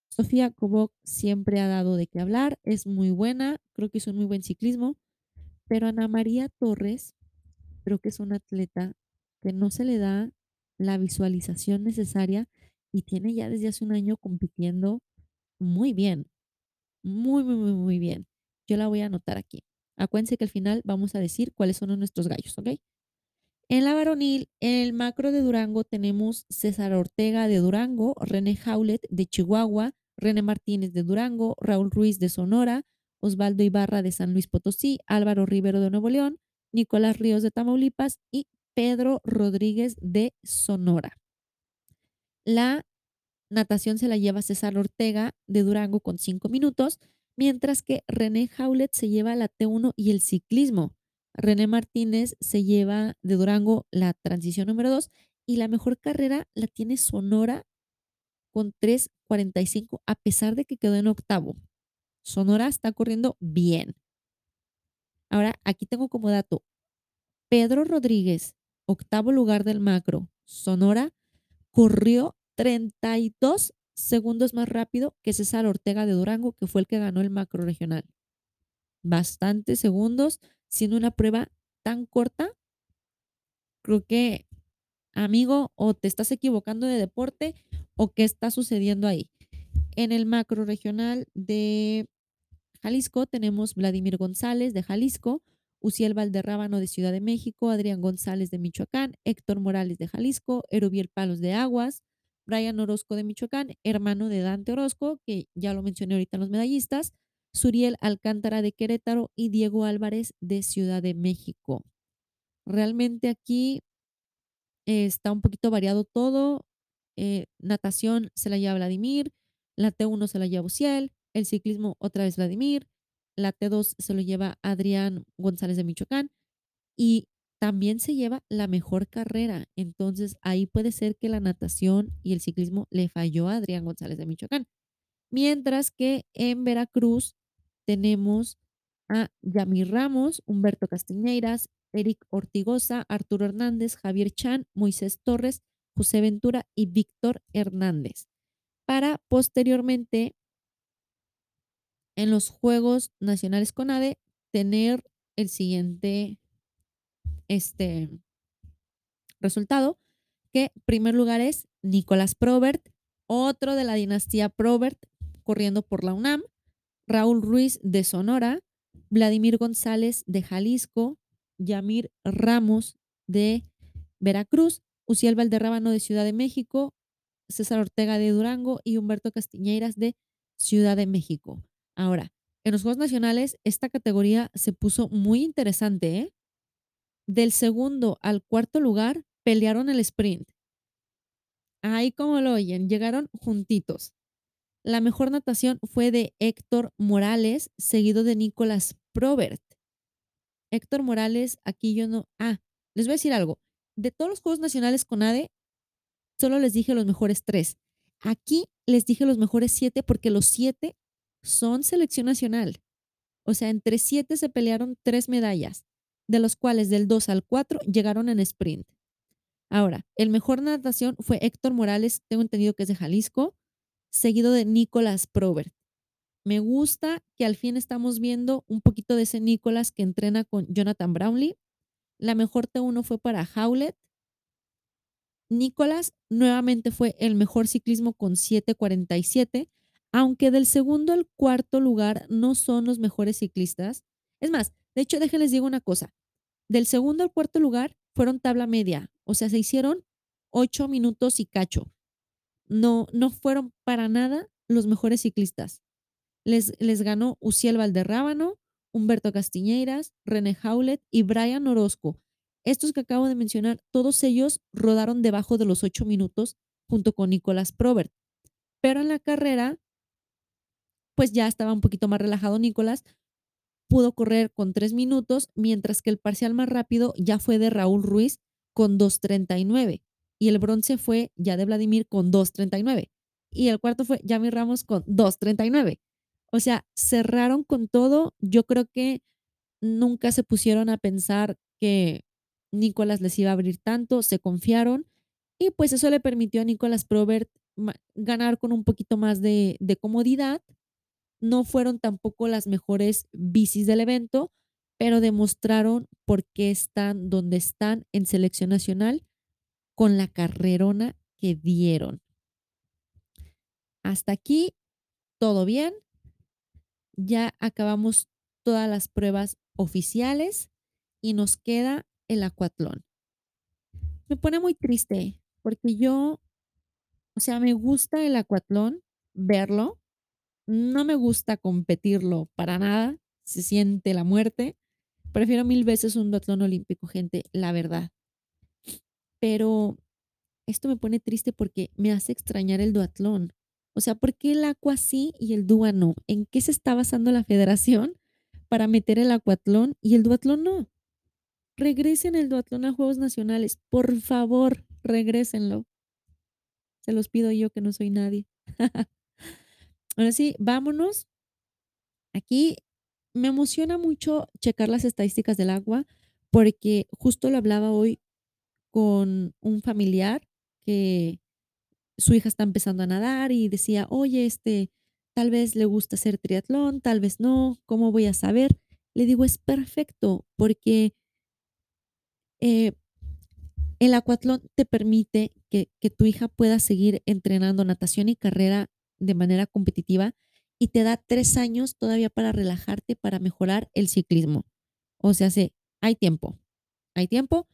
Sofía Coboc siempre ha dado de qué hablar, es muy buena, creo que es un muy buen ciclismo, pero Ana María Torres creo que es una atleta que no se le da la visualización necesaria y tiene ya desde hace un año compitiendo muy bien, muy, muy, muy, muy bien. Yo la voy a anotar aquí. Acuérdense que al final vamos a decir cuáles son nuestros gallos, ¿ok? En la varonil, en el macro de Durango tenemos César Ortega de Durango, René Jaulet de Chihuahua, René Martínez de Durango, Raúl Ruiz de Sonora, Osvaldo Ibarra de San Luis Potosí, Álvaro Rivero de Nuevo León, Nicolás Ríos de Tamaulipas y Pedro Rodríguez de Sonora. La natación se la lleva César Ortega de Durango con cinco minutos, mientras que René Jaulet se lleva la T1 y el ciclismo. René Martínez se lleva de Durango la transición número 2 y la mejor carrera la tiene Sonora con 3.45 a pesar de que quedó en octavo. Sonora está corriendo bien. Ahora, aquí tengo como dato, Pedro Rodríguez, octavo lugar del macro, Sonora, corrió 32 segundos más rápido que César Ortega de Durango, que fue el que ganó el macro regional. Bastantes segundos, siendo una prueba tan corta. Creo que, amigo, o te estás equivocando de deporte o qué está sucediendo ahí. En el macro regional de Jalisco tenemos Vladimir González de Jalisco, Uciel Valderrábano de Ciudad de México, Adrián González de Michoacán, Héctor Morales de Jalisco, Erubiel Palos de Aguas, Brian Orozco de Michoacán, hermano de Dante Orozco, que ya lo mencioné ahorita en los medallistas, Suriel Alcántara de Querétaro y Diego Álvarez de Ciudad de México. Realmente aquí eh, está un poquito variado todo. Eh, natación se la lleva Vladimir, la T1 se la lleva Uciel, el ciclismo otra vez Vladimir, la T2 se lo lleva Adrián González de Michoacán y también se lleva la mejor carrera. Entonces ahí puede ser que la natación y el ciclismo le falló a Adrián González de Michoacán. Mientras que en Veracruz tenemos a Yamir Ramos, Humberto Castiñeiras, Eric Ortigosa, Arturo Hernández, Javier Chan, Moisés Torres, José Ventura y Víctor Hernández, para posteriormente en los Juegos Nacionales CONADE tener el siguiente este, resultado, que primer lugar es Nicolás Probert, otro de la dinastía Probert corriendo por la UNAM, Raúl Ruiz de Sonora, Vladimir González de Jalisco, Yamir Ramos de Veracruz, Uciel Valderrábano de Ciudad de México, César Ortega de Durango y Humberto Castiñeiras de Ciudad de México. Ahora, en los Juegos Nacionales, esta categoría se puso muy interesante. ¿eh? Del segundo al cuarto lugar pelearon el sprint. Ahí como lo oyen, llegaron juntitos. La mejor natación fue de Héctor Morales, seguido de Nicolás Probert. Héctor Morales, aquí yo no. Ah, les voy a decir algo. De todos los Juegos Nacionales con ADE, solo les dije los mejores tres. Aquí les dije los mejores siete porque los siete son selección nacional. O sea, entre siete se pelearon tres medallas, de los cuales del 2 al 4 llegaron en sprint. Ahora, el mejor natación fue Héctor Morales, tengo entendido que es de Jalisco, seguido de Nicolás Probert. Me gusta que al fin estamos viendo un poquito de ese Nicolás que entrena con Jonathan Brownlee. La mejor T1 fue para Howlett. Nicolás nuevamente fue el mejor ciclismo con 7.47, aunque del segundo al cuarto lugar no son los mejores ciclistas. Es más, de hecho, déjenles digo una cosa. Del segundo al cuarto lugar fueron tabla media, o sea, se hicieron ocho minutos y cacho. No, no fueron para nada los mejores ciclistas. Les, les ganó Uciel Valderrábano, Humberto Castiñeiras, René Howlett y Brian Orozco. Estos que acabo de mencionar, todos ellos rodaron debajo de los ocho minutos junto con Nicolás Probert. Pero en la carrera, pues ya estaba un poquito más relajado Nicolás, pudo correr con tres minutos, mientras que el parcial más rápido ya fue de Raúl Ruiz con 2.39 y el bronce fue ya de Vladimir con 2.39 y el cuarto fue Yami Ramos con 2.39. O sea, cerraron con todo. Yo creo que nunca se pusieron a pensar que Nicolás les iba a abrir tanto, se confiaron y pues eso le permitió a Nicolás Probert ganar con un poquito más de comodidad no fueron tampoco las mejores bicis del evento, pero demostraron por qué están donde están en selección nacional con la carrerona que dieron. Hasta aquí, todo bien. Ya acabamos todas las pruebas oficiales y nos queda el acuatlón. Me pone muy triste porque yo, o sea, me gusta el acuatlón, verlo, no me gusta competirlo para nada, se siente la muerte. Prefiero mil veces un duatlón olímpico, gente, la verdad. Pero esto me pone triste porque me hace extrañar el duatlón. O sea, ¿por qué el aqua sí y el dua no? ¿En qué se está basando la federación para meter el acuatlón y el duatlón no? Regresen el duatlón a Juegos Nacionales. Por favor, regrésenlo. Se los pido yo que no soy nadie. Ahora sí, vámonos. Aquí me emociona mucho checar las estadísticas del agua porque justo lo hablaba hoy con un familiar que su hija está empezando a nadar y decía, oye, este, tal vez le gusta hacer triatlón, tal vez no, ¿cómo voy a saber? Le digo, es perfecto porque eh, el acuatlón te permite que, que tu hija pueda seguir entrenando natación y carrera de manera competitiva y te da tres años todavía para relajarte, para mejorar el ciclismo. O sea, sí, hay tiempo, hay tiempo.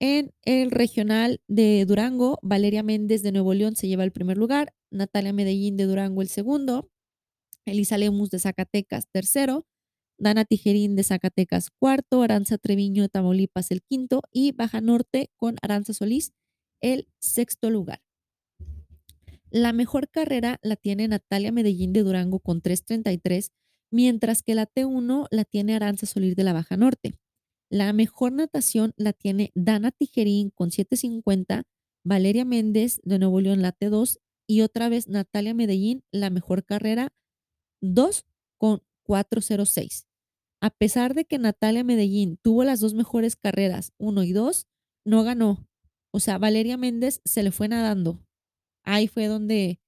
En el regional de Durango, Valeria Méndez de Nuevo León se lleva el primer lugar, Natalia Medellín de Durango el segundo, Elisa Lemus de Zacatecas tercero, Dana Tijerín de Zacatecas cuarto, Aranza Treviño de Tamaulipas el quinto y Baja Norte con Aranza Solís el sexto lugar. La mejor carrera la tiene Natalia Medellín de Durango con 3.33, mientras que la T1 la tiene Aranza Solir de la Baja Norte. La mejor natación la tiene Dana Tijerín con 7.50, Valeria Méndez de Nuevo León la T2 y otra vez Natalia Medellín la mejor carrera 2 con 4.06. A pesar de que Natalia Medellín tuvo las dos mejores carreras, 1 y 2, no ganó O sea, Valeria Méndez se le fue nadando. Ahí fue donde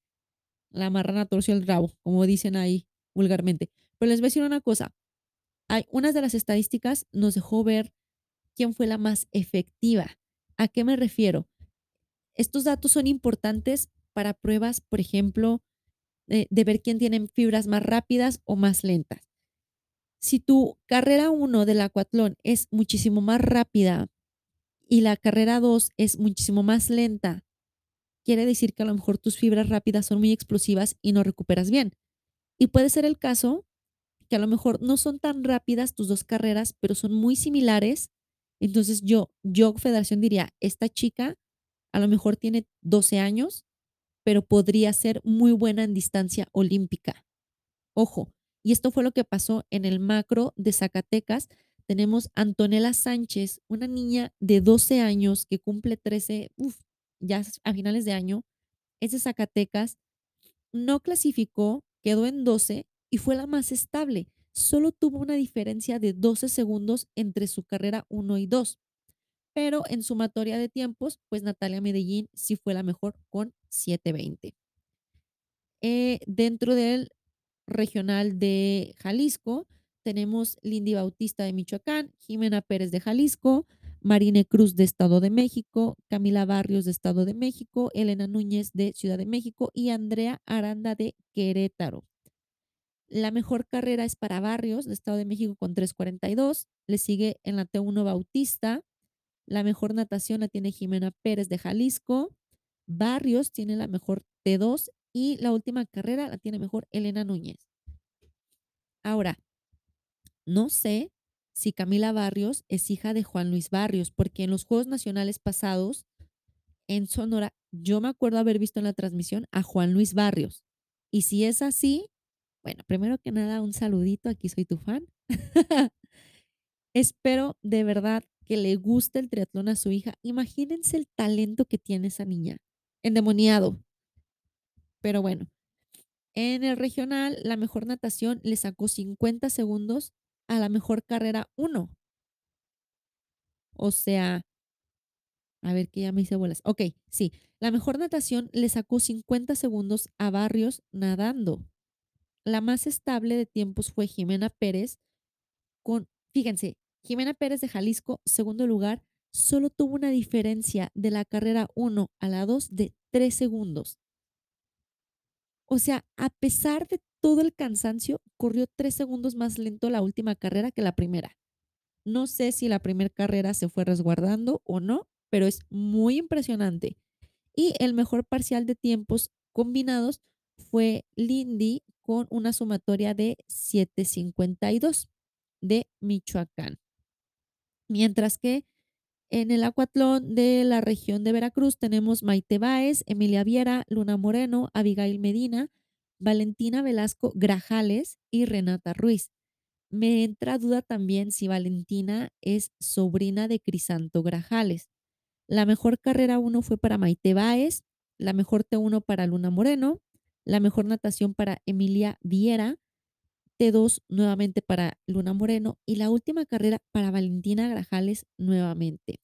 la marrana torció el rabo, como dicen ahí vulgarmente. Pero les voy a decir una cosa. Hay unas de las estadísticas nos dejó ver quién fue la más efectiva. ¿A qué me refiero? Estos datos son importantes para pruebas, por ejemplo, de, de ver quién tiene fibras más rápidas o más lentas. Si tu carrera 1 del acuatlón es muchísimo más rápida y la carrera 2 es muchísimo más lenta, quiere decir que a lo mejor tus fibras rápidas son muy explosivas y no recuperas bien. Y puede ser el caso que a lo mejor no son tan rápidas tus dos carreras, pero son muy similares. Entonces yo, yo Federación diría, esta chica a lo mejor tiene 12 años, pero podría ser muy buena en distancia olímpica. Ojo, y esto fue lo que pasó en el macro de Zacatecas. Tenemos Antonella Sánchez, una niña de 12 años que cumple 13, uf, ya a finales de año, es de Zacatecas, no clasificó, quedó en 12 y fue la más estable. Solo tuvo una diferencia de 12 segundos entre su carrera 1 y 2. Pero en sumatoria de tiempos, pues Natalia Medellín sí fue la mejor con 7.20. Eh, dentro del regional de Jalisco, tenemos Lindy Bautista de Michoacán, Jimena Pérez de Jalisco, Marine Cruz de Estado de México, Camila Barrios de Estado de México, Elena Núñez de Ciudad de México y Andrea Aranda de Querétaro. La mejor carrera es para Barrios de Estado de México con 3.42. Le sigue en la T1 Bautista. La mejor natación la tiene Jimena Pérez de Jalisco. Barrios tiene la mejor T2 y la última carrera la tiene mejor Elena Núñez. Ahora, no sé si Camila Barrios es hija de Juan Luis Barrios, porque en los Juegos Nacionales pasados, en Sonora, yo me acuerdo haber visto en la transmisión a Juan Luis Barrios. Y si es así, bueno, primero que nada, un saludito, aquí soy tu fan. Espero de verdad que le guste el triatlón a su hija. Imagínense el talento que tiene esa niña, endemoniado. Pero bueno, en el regional, la mejor natación le sacó 50 segundos a la mejor carrera 1. O sea, a ver que ya me hice bolas. Ok, sí, la mejor natación le sacó 50 segundos a Barrios nadando. La más estable de tiempos fue Jimena Pérez con, fíjense, Jimena Pérez de Jalisco, segundo lugar, solo tuvo una diferencia de la carrera 1 a la 2 de 3 segundos. O sea, a pesar de todo el cansancio, corrió tres segundos más lento la última carrera que la primera. No sé si la primera carrera se fue resguardando o no, pero es muy impresionante. Y el mejor parcial de tiempos combinados fue Lindy con una sumatoria de 7.52 de Michoacán. Mientras que en el acuatlón de la región de Veracruz tenemos Maite Báez, Emilia Viera, Luna Moreno, Abigail Medina, Valentina Velasco Grajales y Renata Ruiz. Me entra duda también si Valentina es sobrina de Crisanto Grajales. La mejor carrera 1 fue para Maite Báez, la mejor T1 para Luna Moreno, la mejor natación para Emilia Viera, T2 nuevamente para Luna Moreno y la última carrera para Valentina Grajales nuevamente.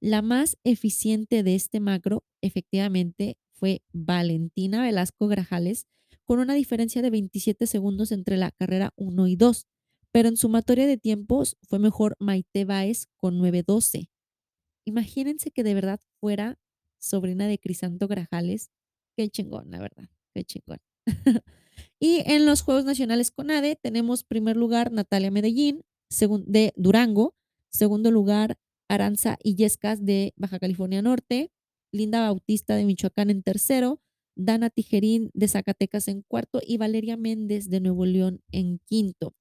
La más eficiente de este macro efectivamente fue Valentina Velasco Grajales con una diferencia de 27 segundos entre la carrera 1 y 2, pero en sumatoria de tiempos fue mejor Maite Báez con 9.12. Imagínense que de verdad fuera sobrina de Crisanto Grajales. Qué chingón, la verdad, qué chingón. Y en los Juegos Nacionales CONADE tenemos primer lugar Natalia Medellín de Durango, segundo lugar Aranza Illescas de Baja California Norte, Linda Bautista de Michoacán en tercero, Dana Tijerín de Zacatecas en cuarto y Valeria Méndez de Nuevo León en quinto.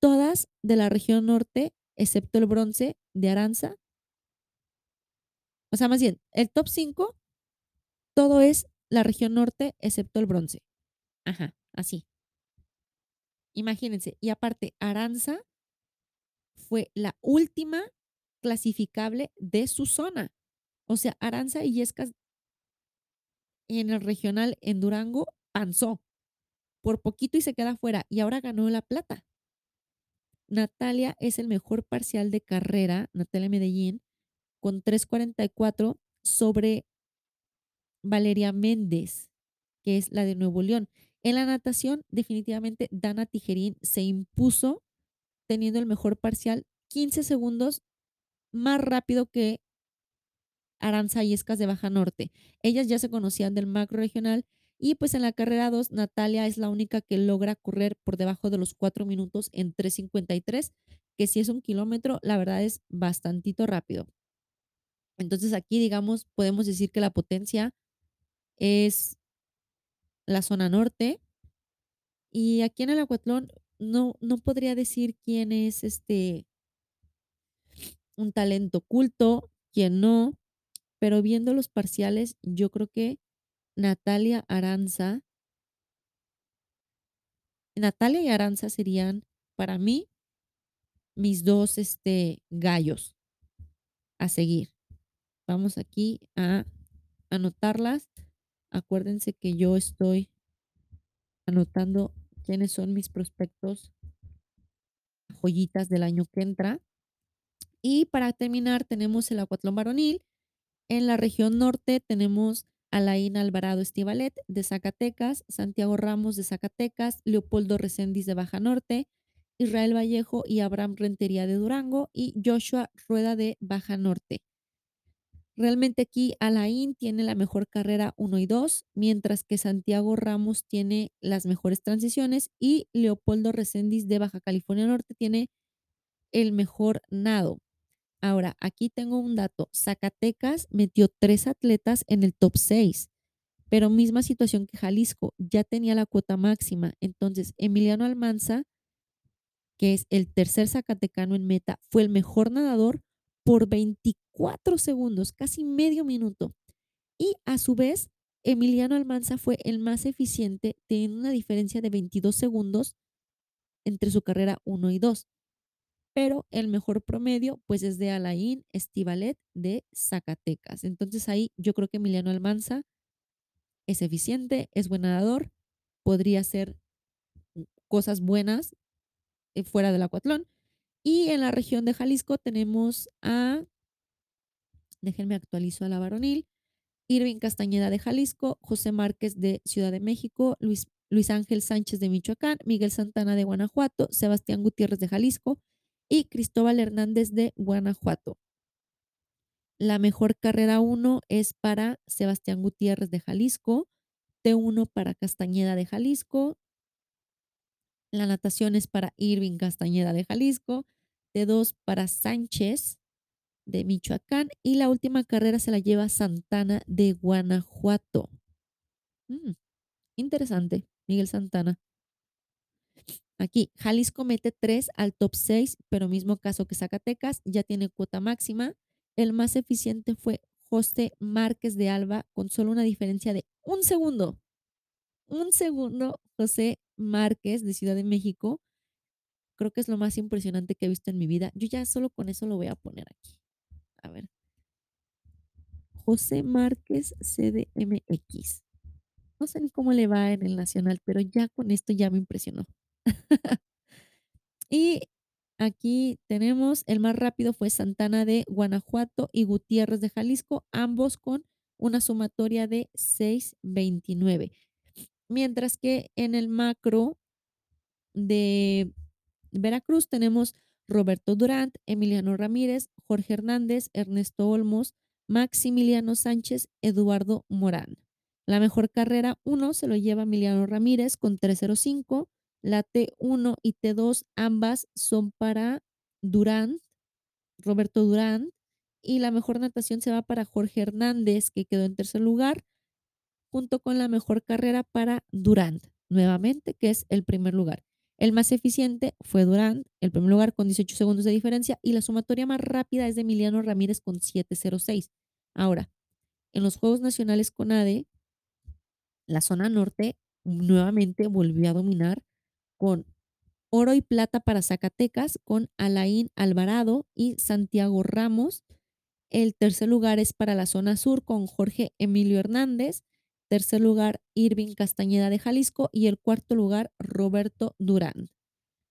Todas de la región norte, excepto el bronce de Aranza. O sea, más bien, el top 5, todo es la región norte, excepto el bronce. Ajá. Así. Imagínense. Y aparte, Aranza fue la última clasificable de su zona. O sea, Aranza y Yescas en el regional en Durango panzó por poquito y se queda fuera y ahora ganó la plata. Natalia es el mejor parcial de carrera, Natalia Medellín, con 3.44 sobre Valeria Méndez, que es la de Nuevo León. En la natación, definitivamente Dana Tijerín se impuso teniendo el mejor parcial, 15 segundos más rápido que Aranza Yescas de Baja Norte. Ellas ya se conocían del macro regional y pues en la carrera 2 Natalia es la única que logra correr por debajo de los 4 minutos en 3.53, que si es un kilómetro, la verdad es bastantito rápido. Entonces aquí, digamos, podemos decir que la potencia es la zona norte. Y aquí en el acuatlón no, no podría decir quién es este un talento oculto, quién no, pero viendo los parciales, yo creo que Natalia Aranza, Natalia y Aranza serían para mí mis dos este, gallos a seguir. Vamos aquí a anotarlas. Acuérdense que yo estoy anotando quiénes son mis prospectos joyitas del año que entra. Y para terminar tenemos el acuatlón varonil. En la región norte tenemos Alain Alvarado Estivalet de Zacatecas, Santiago Ramos de Zacatecas, Leopoldo Recendis de Baja Norte, Israel Vallejo y Abraham Rentería de Durango y Joshua Rueda de Baja Norte. Realmente aquí Alain tiene la mejor carrera 1 y 2, mientras que Santiago Ramos tiene las mejores transiciones y Leopoldo Recendis de Baja California Norte tiene el mejor nado. Ahora, aquí tengo un dato. Zacatecas metió tres atletas en el top 6, pero misma situación que Jalisco, ya tenía la cuota máxima. Entonces, Emiliano Almanza, que es el tercer zacatecano en meta, fue el mejor nadador por 24 segundos, casi medio minuto. Y a su vez, Emiliano Almanza fue el más eficiente, teniendo una diferencia de 22 segundos entre su carrera 1 y 2. Pero el mejor promedio, pues es de Alain Estivalet de Zacatecas. Entonces ahí yo creo que Emiliano Almanza es eficiente, es buen nadador, podría hacer cosas buenas eh, fuera del acuatlón. Y en la región de Jalisco tenemos a, déjenme actualizo a la varonil, Irving Castañeda de Jalisco, José Márquez de Ciudad de México, Luis, Luis Ángel Sánchez de Michoacán, Miguel Santana de Guanajuato, Sebastián Gutiérrez de Jalisco y Cristóbal Hernández de Guanajuato. La mejor carrera 1 es para Sebastián Gutiérrez de Jalisco, T1 para Castañeda de Jalisco, la natación es para Irving Castañeda de Jalisco, T2 para Sánchez de Michoacán y la última carrera se la lleva Santana de Guanajuato. Mm, interesante, Miguel Santana. Aquí, Jalisco mete 3 al top 6, pero mismo caso que Zacatecas, ya tiene cuota máxima. El más eficiente fue José Márquez de Alba, con solo una diferencia de un segundo. Un segundo, José Márquez de Ciudad de México. Creo que es lo más impresionante que he visto en mi vida. Yo ya solo con eso lo voy a poner aquí. A ver. José Márquez CDMX. No sé ni cómo le va en el nacional, pero ya con esto ya me impresionó. Y aquí tenemos, el más rápido fue Santana de Guanajuato y Gutiérrez de Jalisco, ambos con una sumatoria de 6.29. Mientras que en el macro de Veracruz tenemos Roberto Durant, Emiliano Ramírez, Jorge Hernández, Ernesto Olmos, Maximiliano Sánchez, Eduardo Morán. La mejor carrera 1 se lo lleva Emiliano Ramírez con 305. La T1 y T2 ambas son para Durant, Roberto Durant. Y la mejor natación se va para Jorge Hernández, que quedó en tercer lugar, junto con la mejor carrera para Durant, nuevamente, que es el primer lugar. El más eficiente fue Durant, el primer lugar con 18 segundos de diferencia, y la sumatoria más rápida es de Emiliano Ramírez con 7.06. Ahora, en los Juegos Nacionales con ADE, la zona norte nuevamente volvió a dominar con oro y plata para Zacatecas, con Alain Alvarado y Santiago Ramos. El tercer lugar es para la zona sur con Jorge Emilio Hernández. Tercer lugar, Irving Castañeda de Jalisco. Y el cuarto lugar, Roberto Durán.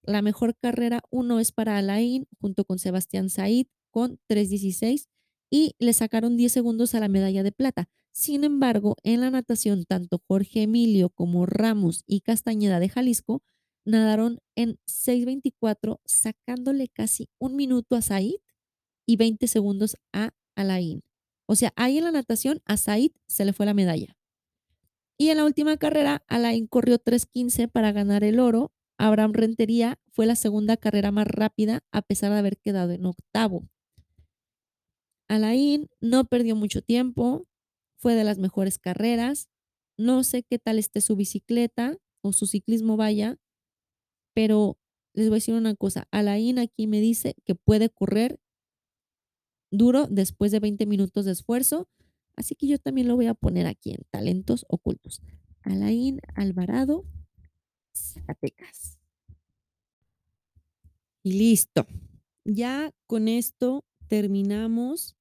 La mejor carrera 1 es para Alain junto con Sebastián Said con 3.16. y le sacaron 10 segundos a la medalla de plata. Sin embargo, en la natación, tanto Jorge Emilio como Ramos y Castañeda de Jalisco nadaron en 6:24, sacándole casi un minuto a Said y 20 segundos a Alain. O sea, ahí en la natación a Said se le fue la medalla. Y en la última carrera, Alain corrió 3:15 para ganar el oro. Abraham Rentería fue la segunda carrera más rápida a pesar de haber quedado en octavo. Alain no perdió mucho tiempo, fue de las mejores carreras. No sé qué tal esté su bicicleta o su ciclismo vaya, pero les voy a decir una cosa, Alain aquí me dice que puede correr duro después de 20 minutos de esfuerzo, así que yo también lo voy a poner aquí en talentos ocultos. Alain Alvarado, Zacatecas. Y listo. Ya con esto terminamos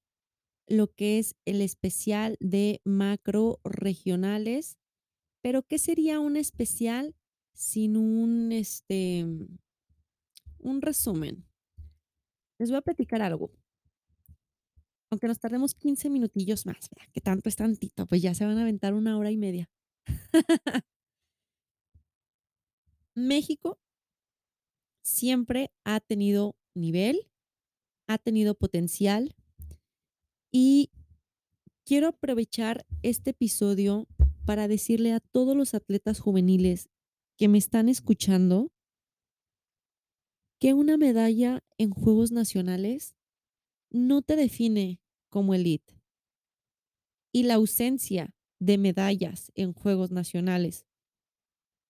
lo que es el especial de macro regionales. Pero, ¿qué sería un especial sin un, este, un resumen? Les voy a platicar algo. Aunque nos tardemos 15 minutillos más, que tanto es tantito, pues ya se van a aventar una hora y media. México siempre ha tenido nivel, ha tenido potencial y quiero aprovechar este episodio para decirle a todos los atletas juveniles que me están escuchando que una medalla en Juegos Nacionales no te define como elite. Y la ausencia de medallas en Juegos Nacionales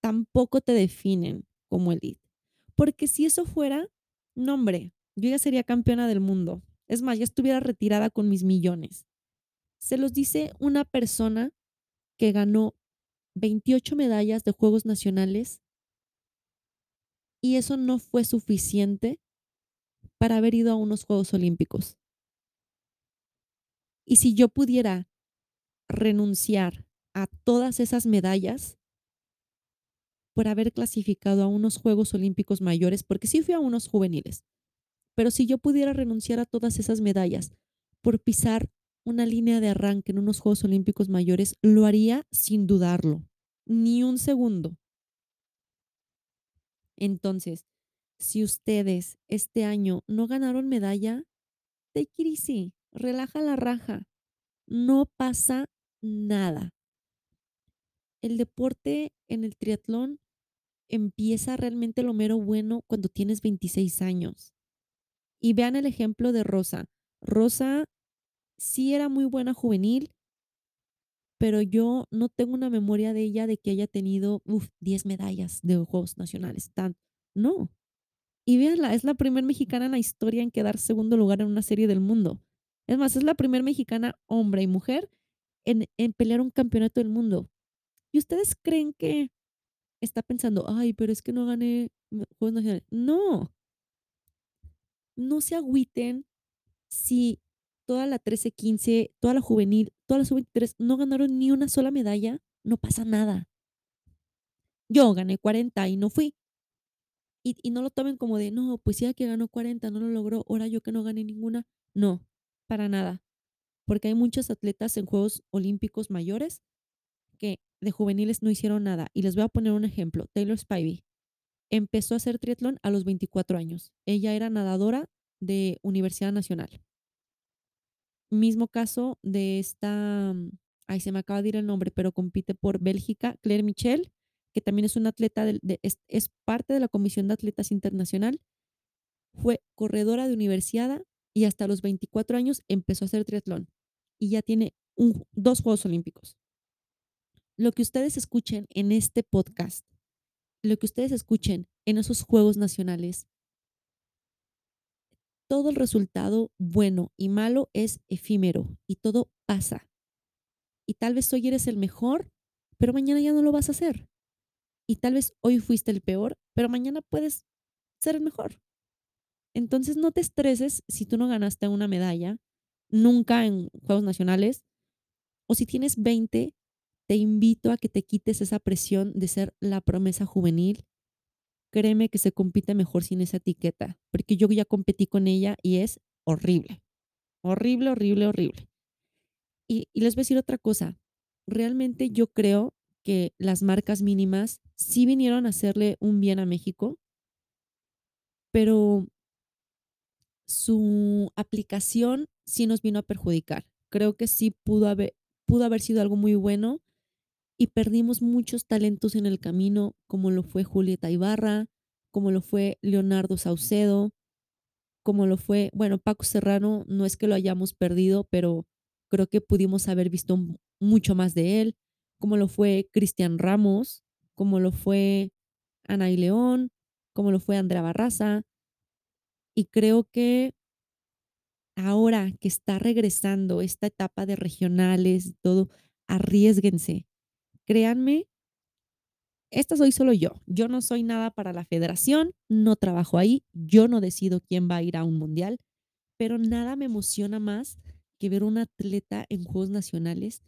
tampoco te definen como elite. Porque si eso fuera, no hombre, yo ya sería campeona del mundo. Es más, ya estuviera retirada con mis millones. Se los dice una persona que ganó 28 medallas de Juegos Nacionales y eso no fue suficiente para haber ido a unos Juegos Olímpicos. Y si yo pudiera renunciar a todas esas medallas por haber clasificado a unos Juegos Olímpicos mayores, porque sí fui a unos juveniles, pero si yo pudiera renunciar a todas esas medallas por pisar una línea de arranque en unos Juegos Olímpicos mayores, lo haría sin dudarlo, ni un segundo. Entonces, si ustedes este año no ganaron medalla, take it relaja la raja, no pasa nada. El deporte en el triatlón empieza realmente lo mero bueno cuando tienes 26 años. Y vean el ejemplo de Rosa. Rosa sí era muy buena juvenil, pero yo no tengo una memoria de ella de que haya tenido uf, 10 medallas de Juegos Nacionales. Tan, no. Y véanla, es la primera mexicana en la historia en quedar segundo lugar en una serie del mundo. Es más, es la primera mexicana, hombre y mujer, en, en pelear un campeonato del mundo. ¿Y ustedes creen que está pensando, ay, pero es que no gané Juegos Nacionales? No. No se agüiten si toda la 13-15, toda la juvenil, toda la sub-23 no ganaron ni una sola medalla, no pasa nada. Yo gané 40 y no fui. Y, no lo tomen como de, no, pues ya que ganó 40, no lo logró, ahora yo que no gané ninguna. No, para nada. Porque hay muchos atletas en Juegos Olímpicos mayores que de juveniles no hicieron nada. Y les voy a poner un ejemplo. Taylor Spivey empezó a hacer triatlón a los 24 años. Ella era nadadora de Universidad Nacional. Mismo caso de esta, ay, se me acaba de ir el nombre, pero compite por Bélgica, Claire Michel, que también es una atleta, es, es, parte de la Comisión de Atletas Internacional. Fue corredora de universidad y hasta los 24 años empezó a hacer triatlón y ya tiene un, dos Juegos Olímpicos. Lo que ustedes escuchen en este podcast, lo que ustedes escuchen en esos Juegos Nacionales, todo el resultado bueno y malo es efímero y todo pasa. Y tal vez hoy eres el mejor, pero mañana ya no lo vas a hacer. Y tal vez hoy fuiste el peor, pero mañana puedes ser el mejor. Entonces no te estreses si tú no ganaste una medalla nunca en Juegos Nacionales o si tienes 20, te invito a que te quites esa presión de ser la promesa juvenil. Créeme que se compite mejor sin esa etiqueta, porque yo ya competí con ella y es horrible. Horrible, horrible, horrible. Y les voy a decir otra cosa, realmente yo creo que las marcas mínimas sí vinieron a hacerle un bien a México pero su aplicación sí nos vino a perjudicar. Creo que sí pudo haber pudo haber sido algo muy bueno y perdimos muchos talentos en el camino, como lo fue Julieta Ibarra, como lo fue Leonardo Saucedo, como lo fue, bueno, Paco Serrano, no es que lo hayamos perdido, pero creo que pudimos haber visto mucho más de él, como lo fue Cristian Ramos, como lo fue Anaí León, como lo fue Andrea Barraza. Y creo que ahora que está regresando esta etapa de regionales y todo, arriésguense. Créanme esta soy solo yo. Yo no soy nada para la federación, no trabajo ahí, yo no decido quién va a ir a un mundial, pero nada me emociona más que ver un atleta en juegos nacionales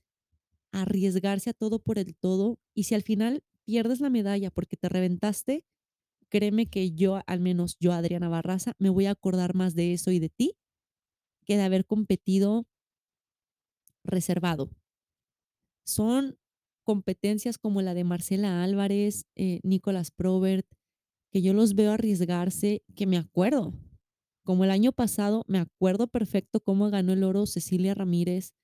arriesgarse a todo por el todo, y si al final pierdes la medalla porque te reventaste, créeme que yo, al menos yo, Adriana Barraza, me voy a acordar más de eso y de ti, que de haber competido reservado. Son competencias como la de Marcela Álvarez, eh, Nicholas Probert, que yo los veo arriesgarse, que me acuerdo, como el año pasado, me acuerdo perfecto cómo ganó el oro Cecilia Ramírez,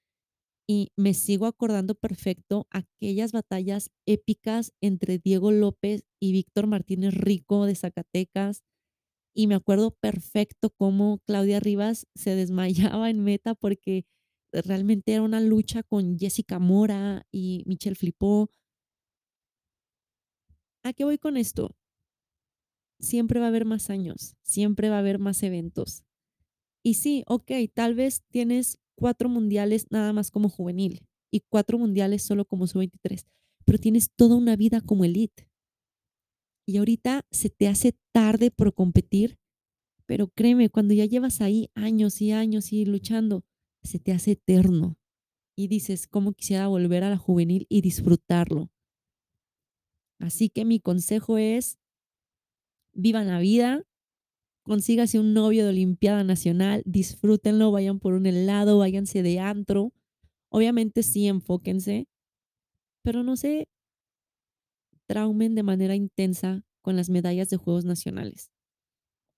y me sigo acordando perfecto aquellas batallas épicas entre Diego López y Víctor Martínez Rico de Zacatecas, y me acuerdo perfecto cómo Claudia Rivas se desmayaba en meta porque realmente era una lucha con Jessica Mora y Michelle Flipó. ¿A qué voy con esto? Siempre va a haber más años, siempre va a haber más eventos. Y sí, okey, tal vez tienes 4 mundiales nada más como juvenil y 4 mundiales solo como sub-23, pero tienes toda una vida como elite. Y ahorita se te hace tarde por competir, pero créeme, cuando ya llevas ahí años y años y luchando, se te hace eterno. Y dices: "Cómo quisiera volver a la juvenil y disfrutarlo". Así que mi consejo es vivan la vida, consígase un novio de olimpiada nacional, disfrútenlo, vayan por un helado, váyanse de antro. Obviamente sí, enfóquense, pero no se traumen de manera intensa con las medallas de juegos nacionales.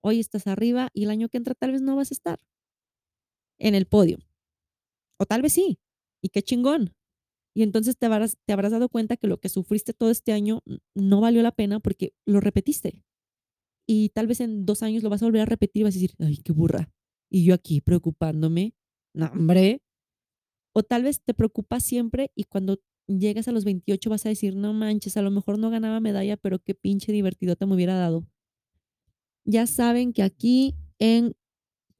Hoy estás arriba y el año que entra tal vez no vas a estar en el podio. O tal vez sí, y qué chingón. Y entonces te habrás te habrás dado cuenta que lo que sufriste todo este año no valió la pena porque lo repetiste. Y tal vez en 2 años lo vas a volver a repetir y vas a decir: "Ay, qué burra, y yo aquí preocupándome". No, hombre. O tal vez te preocupas siempre y cuando llegues a los 28 vas a decir: "No manches, a lo mejor no ganaba medalla, pero qué pinche divertidota me hubiera dado". Ya saben que aquí en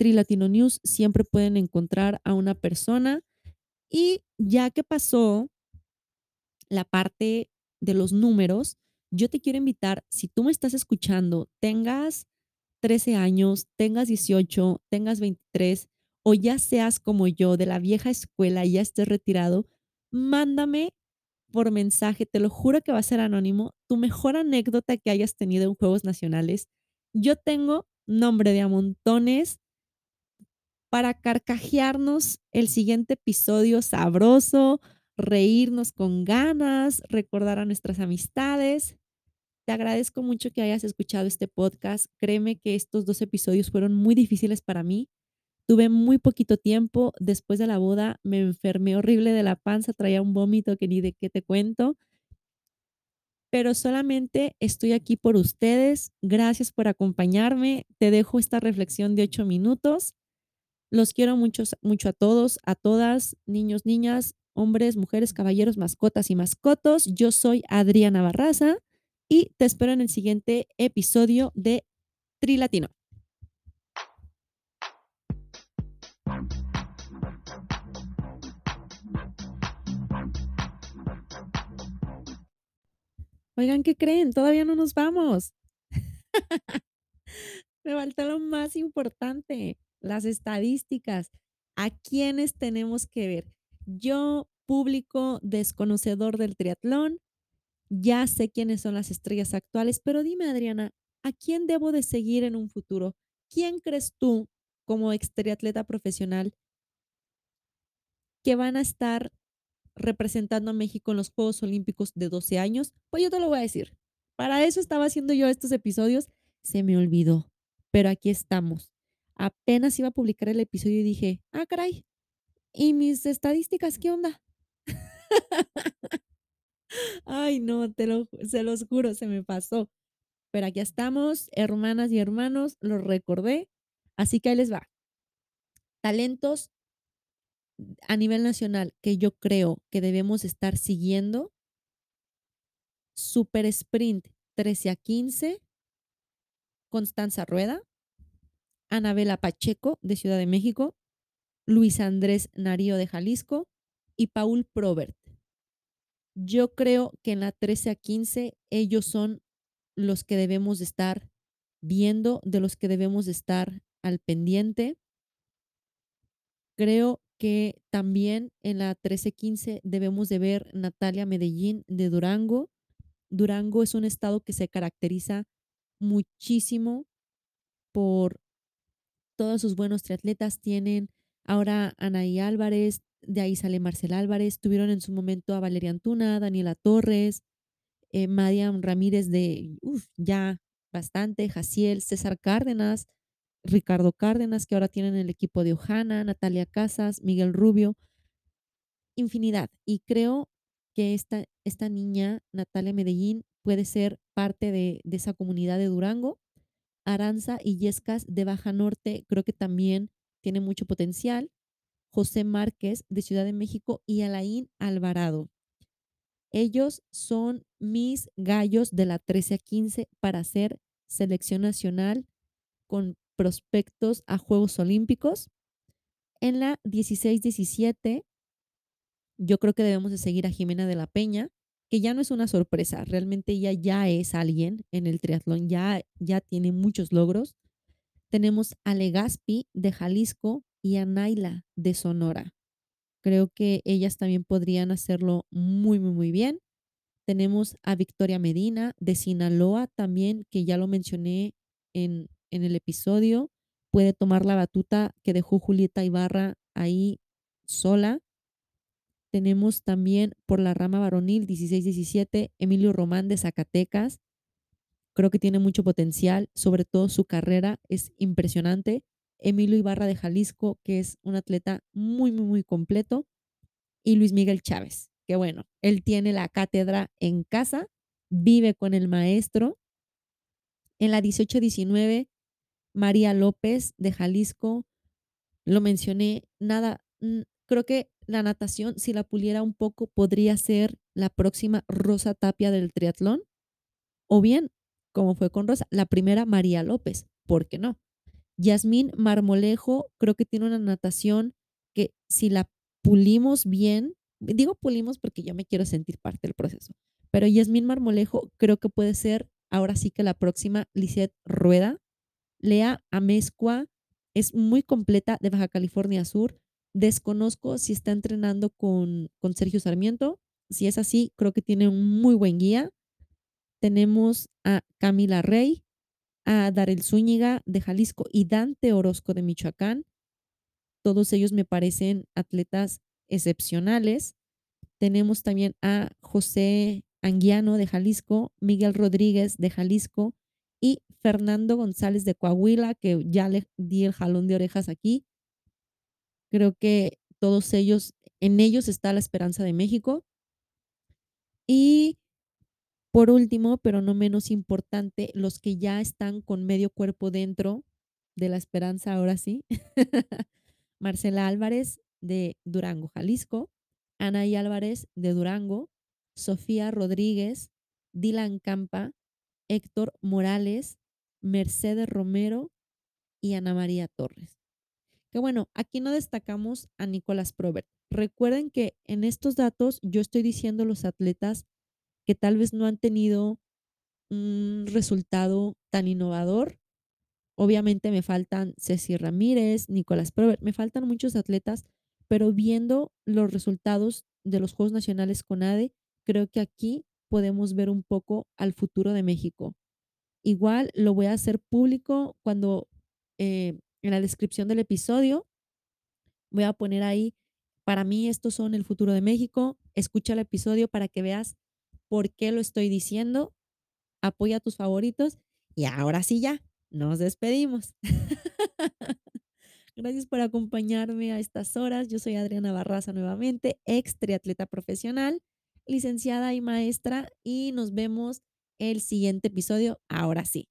Tri Latino News siempre pueden encontrar a una persona, y ya que pasó la parte de los números, yo te quiero invitar, si tú me estás escuchando, tengas 13 años, tengas 18, tengas 23, o ya seas como yo, de la vieja escuela y ya estés retirado, mándame por mensaje, te lo juro que va a ser anónimo, tu mejor anécdota que hayas tenido en juegos nacionales. Yo tengo, no hombre, de a montones para carcajearnos el siguiente episodio sabroso, reírnos con ganas, recordar a nuestras amistades. Te agradezco mucho que hayas escuchado este podcast. Créeme que estos 2 episodios fueron muy difíciles para mí. Tuve muy poquito tiempo. Después de la boda me enfermé horrible de la panza, traía un vómito que ni de qué te cuento. Pero solamente estoy aquí por ustedes. Gracias por acompañarme. Te dejo esta reflexión de 8 minutos. Los quiero muchos mucho a todos, a todas, niños, niñas, hombres, mujeres, caballeros, mascotas y mascotos. Yo soy Adriana Barraza y te espero en el siguiente episodio de Tri Latino. Oigan, ¿qué creen? Todavía no nos vamos. Me faltó lo más importante, las estadísticas. ¿A quiénes tenemos que ver? Yo, público desconocedor del triatlón, ya sé quiénes son las estrellas actuales, pero dime, Adriana, ¿a quién debo de seguir en un futuro? ¿Quién crees tú, como ex triatleta profesional, que van a estar representando a México en los Juegos Olímpicos de 12 años? Pues yo te lo voy a decir. Para eso estaba haciendo yo estos episodios, se me olvidó, pero aquí estamos. Apenas iba a publicar el episodio y dije: "Ah, caray, ¿y mis estadísticas qué onda?". Ay, no, te lo se los juro, se me pasó. Pero aquí estamos, hermanas y hermanos, lo recordé, así que ahí les va. Talentos a nivel nacional que yo creo que debemos estar siguiendo Super Sprint 13 a 15 Constanza Rueda, Anabela Pacheco, de Ciudad de México, Luis Andrés Narío, de Jalisco, y Paul Probert. Yo creo que en la 13 a 15 ellos son los que debemos de estar viendo, de los que debemos de estar al pendiente. Creo que también en la 13-15 debemos de ver Natalia Medellín, de Durango. Durango es un estado que se caracteriza muchísimo por todos sus buenos triatletas. Tienen ahora Anaí Álvarez, de ahí sale Marcela Álvarez, tuvieron en su momento a Valeria Antuna, Daniela Torres, eh, Mariam Ramírez de, ya bastante, Jaciel, César Cárdenas, Ricardo Cárdenas, que ahora tienen el equipo de Ojana, Natalia Casas, Miguel Rubio, infinidad. Y creo que esta, esta niña, Natalia Medellín, puede ser parte de esa comunidad de Durango. Aranza Illescas de Baja Norte, creo que también tiene mucho potencial. José Márquez de Ciudad de México y Alain Alvarado. Ellos son mis gallos de la 13 a 15 para hacer selección nacional con prospectos a Juegos Olímpicos. En la 16-17, yo creo que debemos de seguir a Jimena de la Peña, que ya no es una sorpresa, realmente ella ya es alguien en el triatlón, ya, ya tiene muchos logros. Tenemos a Legaspi de Jalisco y a Naila de Sonora. Creo que ellas también podrían hacerlo muy, muy, muy bien. Tenemos a Victoria Medina de Sinaloa también, que ya lo mencioné en, en el episodio. Puede tomar la batuta que dejó Julieta Ibarra ahí sola. Tenemos también por la rama varonil 16-17, Emilio Román de Zacatecas. Creo que tiene mucho potencial, sobre todo su carrera es impresionante. Emilio Ibarra de Jalisco, que es un atleta muy, muy, muy completo. Y Luis Miguel Chávez, que bueno, él tiene la cátedra en casa, vive con el maestro. En la 18-19, María López de Jalisco, lo mencioné, nada, creo que la natación, si la puliera un poco, podría ser la próxima Rosa Tapia del triatlón. O bien, como fue con Rosa, la primera María López, ¿por qué no? Yasmín Marmolejo, creo que tiene una natación que si la pulimos bien, digo pulimos porque yo me quiero sentir parte del proceso, pero Yasmín Marmolejo creo que puede ser ahora sí que la próxima Lisette Rueda. Lea Amezcua es muy completa de Baja California Sur. Desconozco si está entrenando con, con Sergio Sarmiento. Si es así, creo que tiene un muy buen guía. Tenemos a Camila Rey, a Darel Zúñiga de Jalisco y Dante Orozco de Michoacán. Todos ellos me parecen atletas excepcionales. Tenemos también a José Anguiano de Jalisco, Miguel Rodríguez de Jalisco y Fernando González de Coahuila, que ya le di el jalón de orejas aquí. Creo que todos ellos, en ellos está la esperanza de México. Y por último, pero no menos importante, los que ya están con medio cuerpo dentro de la esperanza, ahora sí. Marcela Álvarez de Durango, Jalisco. Anaí Álvarez de Durango. Sofía Rodríguez, Dylan Campa, Héctor Morales, Mercedes Romero y Ana María Torres. Que bueno, aquí no destacamos a Nicolás Probert. Recuerden que en estos datos yo estoy diciendo los atletas que tal vez no han tenido un resultado tan innovador. Obviamente me faltan Ceci Ramírez, Nicolás Probert, me faltan muchos atletas, pero viendo los resultados de los Juegos Nacionales con ADE, creo que aquí podemos ver un poco al futuro de México. Igual lo voy a hacer público cuando eh, en la descripción del episodio voy a poner ahí Para mí, estos son el futuro de México. Escucha el episodio para que veas por qué lo estoy diciendo. Apoya a tus favoritos y ahora sí ya, nos despedimos. Gracias por acompañarme a estas horas. Yo soy Adriana Barraza nuevamente, ex triatleta profesional, licenciada y maestra, y nos vemos el siguiente episodio, ahora sí.